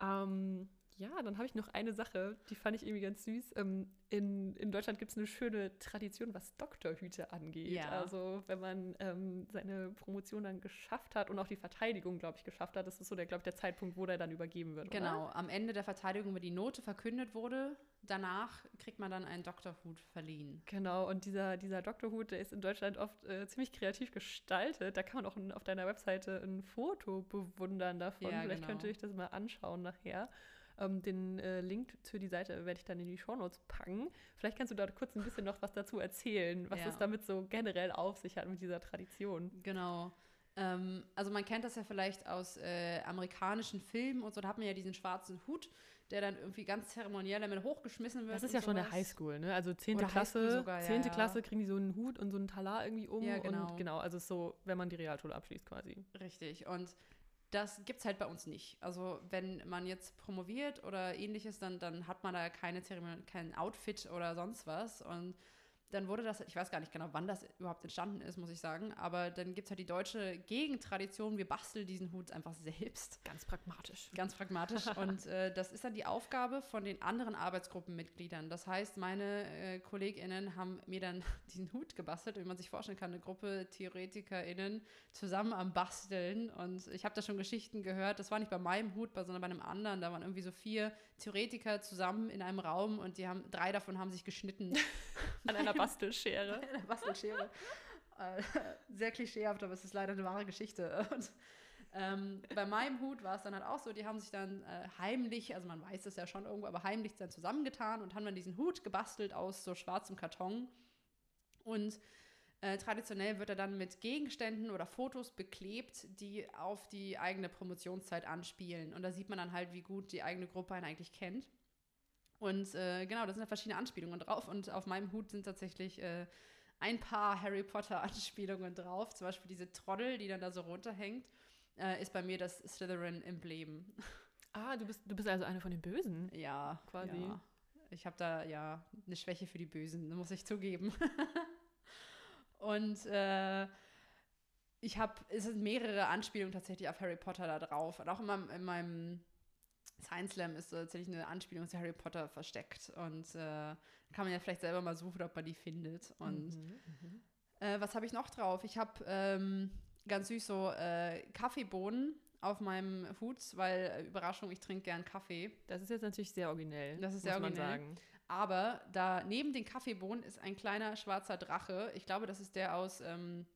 Ähm, ja, dann habe ich noch eine Sache, die fand ich irgendwie ganz süß. Ähm, in, in Deutschland gibt es eine schöne Tradition, was Doktorhüte angeht. Ja. Also wenn man ähm, seine Promotion dann geschafft hat und auch die Verteidigung, glaube ich, geschafft hat, das ist so der, glaube ich, der Zeitpunkt, wo der dann übergeben wird. Genau, oder? am Ende der Verteidigung, wenn die Note verkündet wurde, danach kriegt man dann einen Doktorhut verliehen. Genau, und dieser, dieser Doktorhut, der ist in Deutschland oft äh, ziemlich kreativ gestaltet. Da kann man auch in, auf deiner Webseite ein Foto bewundern davon. Ja, Vielleicht genau. könnt ihr euch das mal anschauen nachher. Ähm, den äh, Link für die Seite werde ich dann in die Shownotes packen. Vielleicht kannst du da kurz ein bisschen noch was dazu erzählen, was ja. es damit so generell auf sich hat mit dieser Tradition. Genau. Ähm, also man kennt das ja vielleicht aus äh, amerikanischen Filmen und so, da hat man ja diesen schwarzen Hut, der dann irgendwie ganz zeremoniell damit hochgeschmissen wird. Das ist ja schon der Highschool, ne? Also 10. Klasse, sogar, 10. Ja, Klasse kriegen die so einen Hut und so einen Talar irgendwie um. Ja, genau. Und genau, also so, wenn man die Realschule abschließt quasi. Richtig. Und das gibt es halt bei uns nicht. Also wenn man jetzt promoviert oder ähnliches, dann, dann hat man da keine Zeremonie, kein Outfit oder sonst was. Und dann wurde das, ich weiß gar nicht genau, wann das überhaupt entstanden ist, muss ich sagen, aber dann gibt es halt die deutsche Gegentradition, wir basteln diesen Hut einfach selbst. Ganz pragmatisch. Ganz pragmatisch. und äh, das ist dann die Aufgabe von den anderen Arbeitsgruppenmitgliedern. Das heißt, meine äh, KollegInnen haben mir dann diesen Hut gebastelt, wie man sich vorstellen kann, eine Gruppe TheoretikerInnen zusammen am Basteln. Und ich habe da schon Geschichten gehört, das war nicht bei meinem Hut, sondern bei einem anderen. Da waren irgendwie so vier Theoretiker zusammen in einem Raum und die haben, drei davon haben sich geschnitten. An einer Bastelschere. Eine Bastelschere. Äh, sehr klischeehaft, aber es ist leider eine wahre Geschichte. Und ähm, bei meinem Hut war es dann halt auch so, die haben sich dann äh, heimlich, also man weiß es ja schon irgendwo, aber heimlich dann zusammengetan und haben dann diesen Hut gebastelt aus so schwarzem Karton. Und äh, traditionell wird er dann mit Gegenständen oder Fotos beklebt, die auf die eigene Promotionszeit anspielen. Und da sieht man dann halt, wie gut die eigene Gruppe einen eigentlich kennt. Und äh, genau, da sind ja verschiedene Anspielungen drauf. Und auf meinem Hut sind tatsächlich äh, ein paar Harry Potter-Anspielungen drauf. Zum Beispiel diese Troddel, die dann da so runterhängt, äh, ist bei mir das Slytherin-Emblem. Ah, du bist, du bist also eine von den Bösen. Ja, quasi. Ja. Ich habe da ja eine Schwäche für die Bösen, muss ich zugeben. Und äh, ich habe, es sind mehrere Anspielungen tatsächlich auf Harry Potter da drauf. Und auch in meinem, in meinem Science Slam ist tatsächlich eine Anspielung zu Harry Potter versteckt. Und äh, kann man ja vielleicht selber mal suchen, ob man die findet. Und mhm, mhm. äh, was habe ich noch drauf? Ich habe ähm, ganz süß so äh, Kaffeebohnen auf meinem Hut, weil äh, Überraschung, ich trinke gern Kaffee. Das ist jetzt natürlich sehr originell. Das ist sehr originell. sagen. Aber da neben den Kaffeebohnen ist ein kleiner schwarzer Drache. Ich glaube, das ist der aus ähm,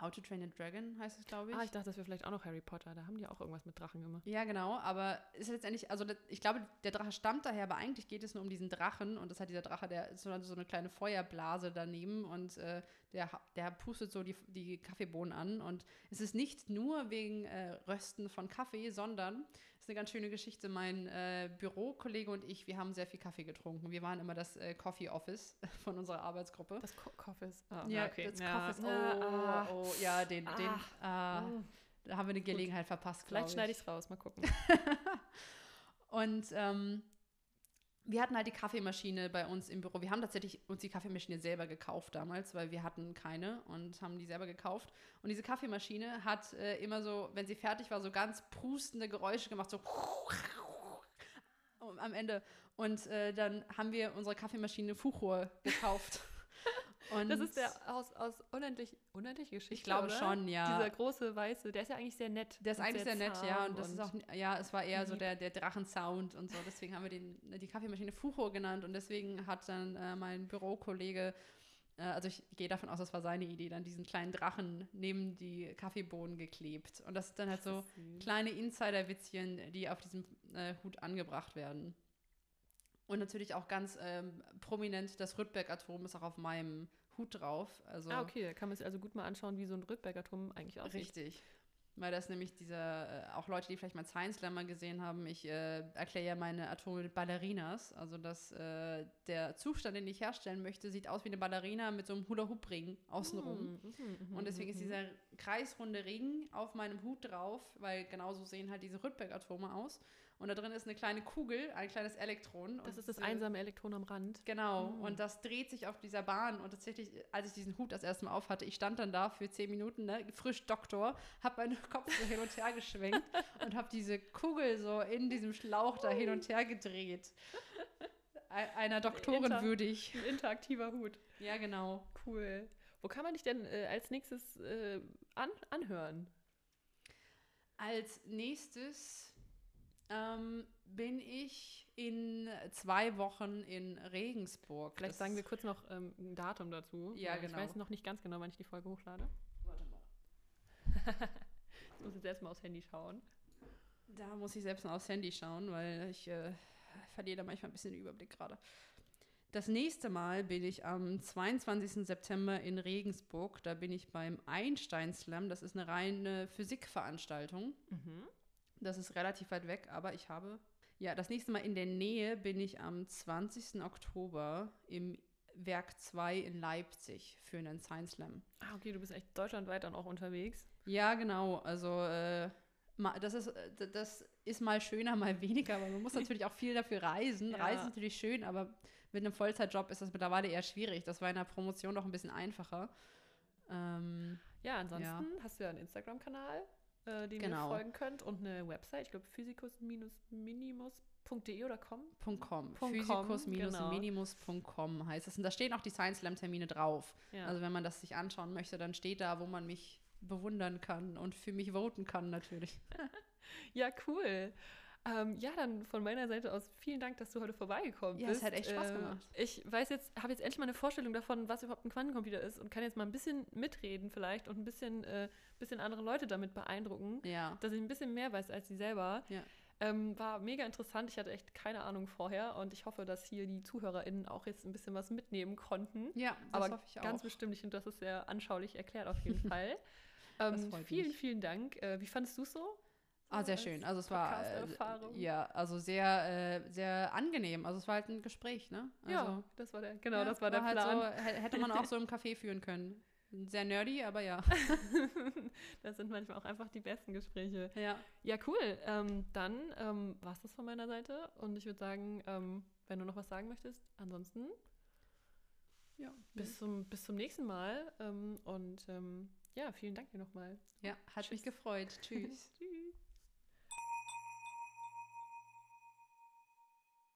How to Train a Dragon heißt es, glaube ich. Ah, ich dachte, das wäre vielleicht auch noch Harry Potter. Da haben die auch irgendwas mit Drachen gemacht. Ja, genau. Aber ist letztendlich, also ich glaube, der Drache stammt daher, aber eigentlich geht es nur um diesen Drachen. Und das hat dieser Drache, der ist so eine kleine Feuerblase daneben und äh, der, der pustet so die, die Kaffeebohnen an. Und es ist nicht nur wegen äh, Rösten von Kaffee, sondern eine ganz schöne Geschichte. Mein äh, Bürokollege und ich, wir haben sehr viel Kaffee getrunken. Wir waren immer das äh, Coffee Office von unserer Arbeitsgruppe. Das Co Coffees. Oh, ja, okay. das ja. Coffees. Oh, ah. oh, ja, den, ah. den ah, oh. da haben wir eine Gelegenheit Gut. verpasst, Vielleicht schneide ich es raus, mal gucken. und ähm, wir hatten halt die Kaffeemaschine bei uns im Büro. Wir haben tatsächlich uns die Kaffeemaschine selber gekauft damals, weil wir hatten keine und haben die selber gekauft. Und diese Kaffeemaschine hat äh, immer so, wenn sie fertig war, so ganz prustende Geräusche gemacht, so am Ende. Und äh, dann haben wir unsere Kaffeemaschine Fuchur gekauft. Und das ist der aus, aus unendlich, unendlich Geschichte. Ich glaube oder? schon, ja. Dieser große weiße, der ist ja eigentlich sehr nett. Der ist eigentlich sehr, sehr nett, ja. Und das und ist auch, ja, es war eher so der, der Drachensound und so. Deswegen haben wir den, die Kaffeemaschine Fucho genannt und deswegen hat dann äh, mein Bürokollege Äh, also ich gehe davon aus, das war seine Idee, dann diesen kleinen Drachen neben die Kaffeebohnen geklebt. Und das ist dann halt so kleine Insider-Witzchen, die auf diesem äh, Hut angebracht werden. Und natürlich auch ganz ähm, prominent, das Rüttberg-Atom ist auch auf meinem Hut drauf. Also ah, okay, da kann man sich also gut mal anschauen, wie so ein Rüttberg-Atom eigentlich aussieht. Richtig. Weil das nämlich dieser, äh, auch Leute, die vielleicht mal Science Slammer gesehen haben, ich äh, erkläre ja meine Atome mit Ballerinas. Also dass äh, der Zustand, den ich herstellen möchte, sieht aus wie eine Ballerina mit so einem Hula-Hoop-Ring außenrum. Mm, mm, und deswegen ist dieser kreisrunde Ring auf meinem Hut drauf, weil genauso sehen halt diese Rüttberg-Atome aus. Und da drin ist eine kleine Kugel, ein kleines Elektron. Das ist das einsame Elektron am Rand. Genau. Mhm. Und das dreht sich auf dieser Bahn. Und tatsächlich, als ich diesen Hut das erste Mal aufhatte, ich stand dann da für zehn Minuten, ne, frisch Doktor, habe meinen Kopf so hin und her geschwenkt und habe diese Kugel so in diesem Schlauch da hin und her gedreht. Einer Doktorin Inter würdig. Ein interaktiver Hut. Ja, genau. Cool. Wo kann man dich denn äh, als nächstes äh, an anhören? Als nächstes ähm, bin ich in zwei Wochen in Regensburg. Vielleicht das sagen wir kurz noch ähm, ein Datum dazu. Ja, genau. Ich weiß noch nicht ganz genau, wann ich die Folge hochlade. Warte mal. ich muss jetzt erstmal aufs Handy schauen. Da muss ich selbst mal aufs Handy schauen, weil ich äh, verliere da manchmal ein bisschen den Überblick gerade. Das nächste Mal bin ich am 22. September in Regensburg. Da bin ich beim Einstein Slam. Das ist eine reine Physikveranstaltung. Mhm. Das ist relativ weit weg, aber ich habe. Ja, das nächste Mal in der Nähe bin ich am 20. Oktober im Werk 2 in Leipzig für einen Science Slam. Ah, okay, du bist echt deutschlandweit dann auch unterwegs. Ja, genau. Also äh, das, ist, äh, das ist mal schöner, mal weniger, aber man muss natürlich auch viel dafür reisen. Ja. Reisen ist natürlich schön, aber mit einem Vollzeitjob ist das mittlerweile eher schwierig. Das war in der Promotion noch ein bisschen einfacher. Ähm, ja, ansonsten ja. hast du ja einen Instagram-Kanal äh, dem genau. ihr folgen könnt und eine Website, ich glaube physikus-minimus.de oder com? .com. Physikus-minimus.com genau. heißt es. Und da stehen auch die Science Slam Termine drauf. Ja. Also wenn man das sich anschauen möchte, dann steht da, wo man mich bewundern kann und für mich voten kann natürlich. ja, cool. Ähm, ja, dann von meiner Seite aus vielen Dank, dass du heute vorbeigekommen ja, bist. Ja, es hat echt Spaß äh, gemacht. Ich weiß jetzt, habe jetzt endlich mal eine Vorstellung davon, was überhaupt ein Quantencomputer ist und kann jetzt mal ein bisschen mitreden vielleicht und ein bisschen, äh, bisschen andere Leute damit beeindrucken, ja. dass ich ein bisschen mehr weiß als sie selber. Ja. Ähm, war mega interessant. Ich hatte echt keine Ahnung vorher und ich hoffe, dass hier die ZuhörerInnen auch jetzt ein bisschen was mitnehmen konnten. Ja, das Aber hoffe ich auch. Ganz bestimmt, ich finde, das ist sehr anschaulich erklärt auf jeden Fall. ähm, vielen, mich. vielen Dank. Äh, wie fandest du es so? Ah, sehr schön. Also es war äh, ja, also sehr, äh, sehr angenehm. Also es war halt ein Gespräch, ne? Also, ja, das war der, genau, ja, das war der war Plan. Halt so, hätte man auch so im Café führen können. Sehr nerdy, aber ja. das sind manchmal auch einfach die besten Gespräche. Ja. Ja, cool. Ähm, dann ähm, war es das von meiner Seite. Und ich würde sagen, ähm, wenn du noch was sagen möchtest, ansonsten ja, bis, zum, bis zum nächsten Mal. Ähm, und ähm, ja, vielen Dank dir nochmal. Ja, hat Tschüss. mich gefreut. Tschüss. Tschüss.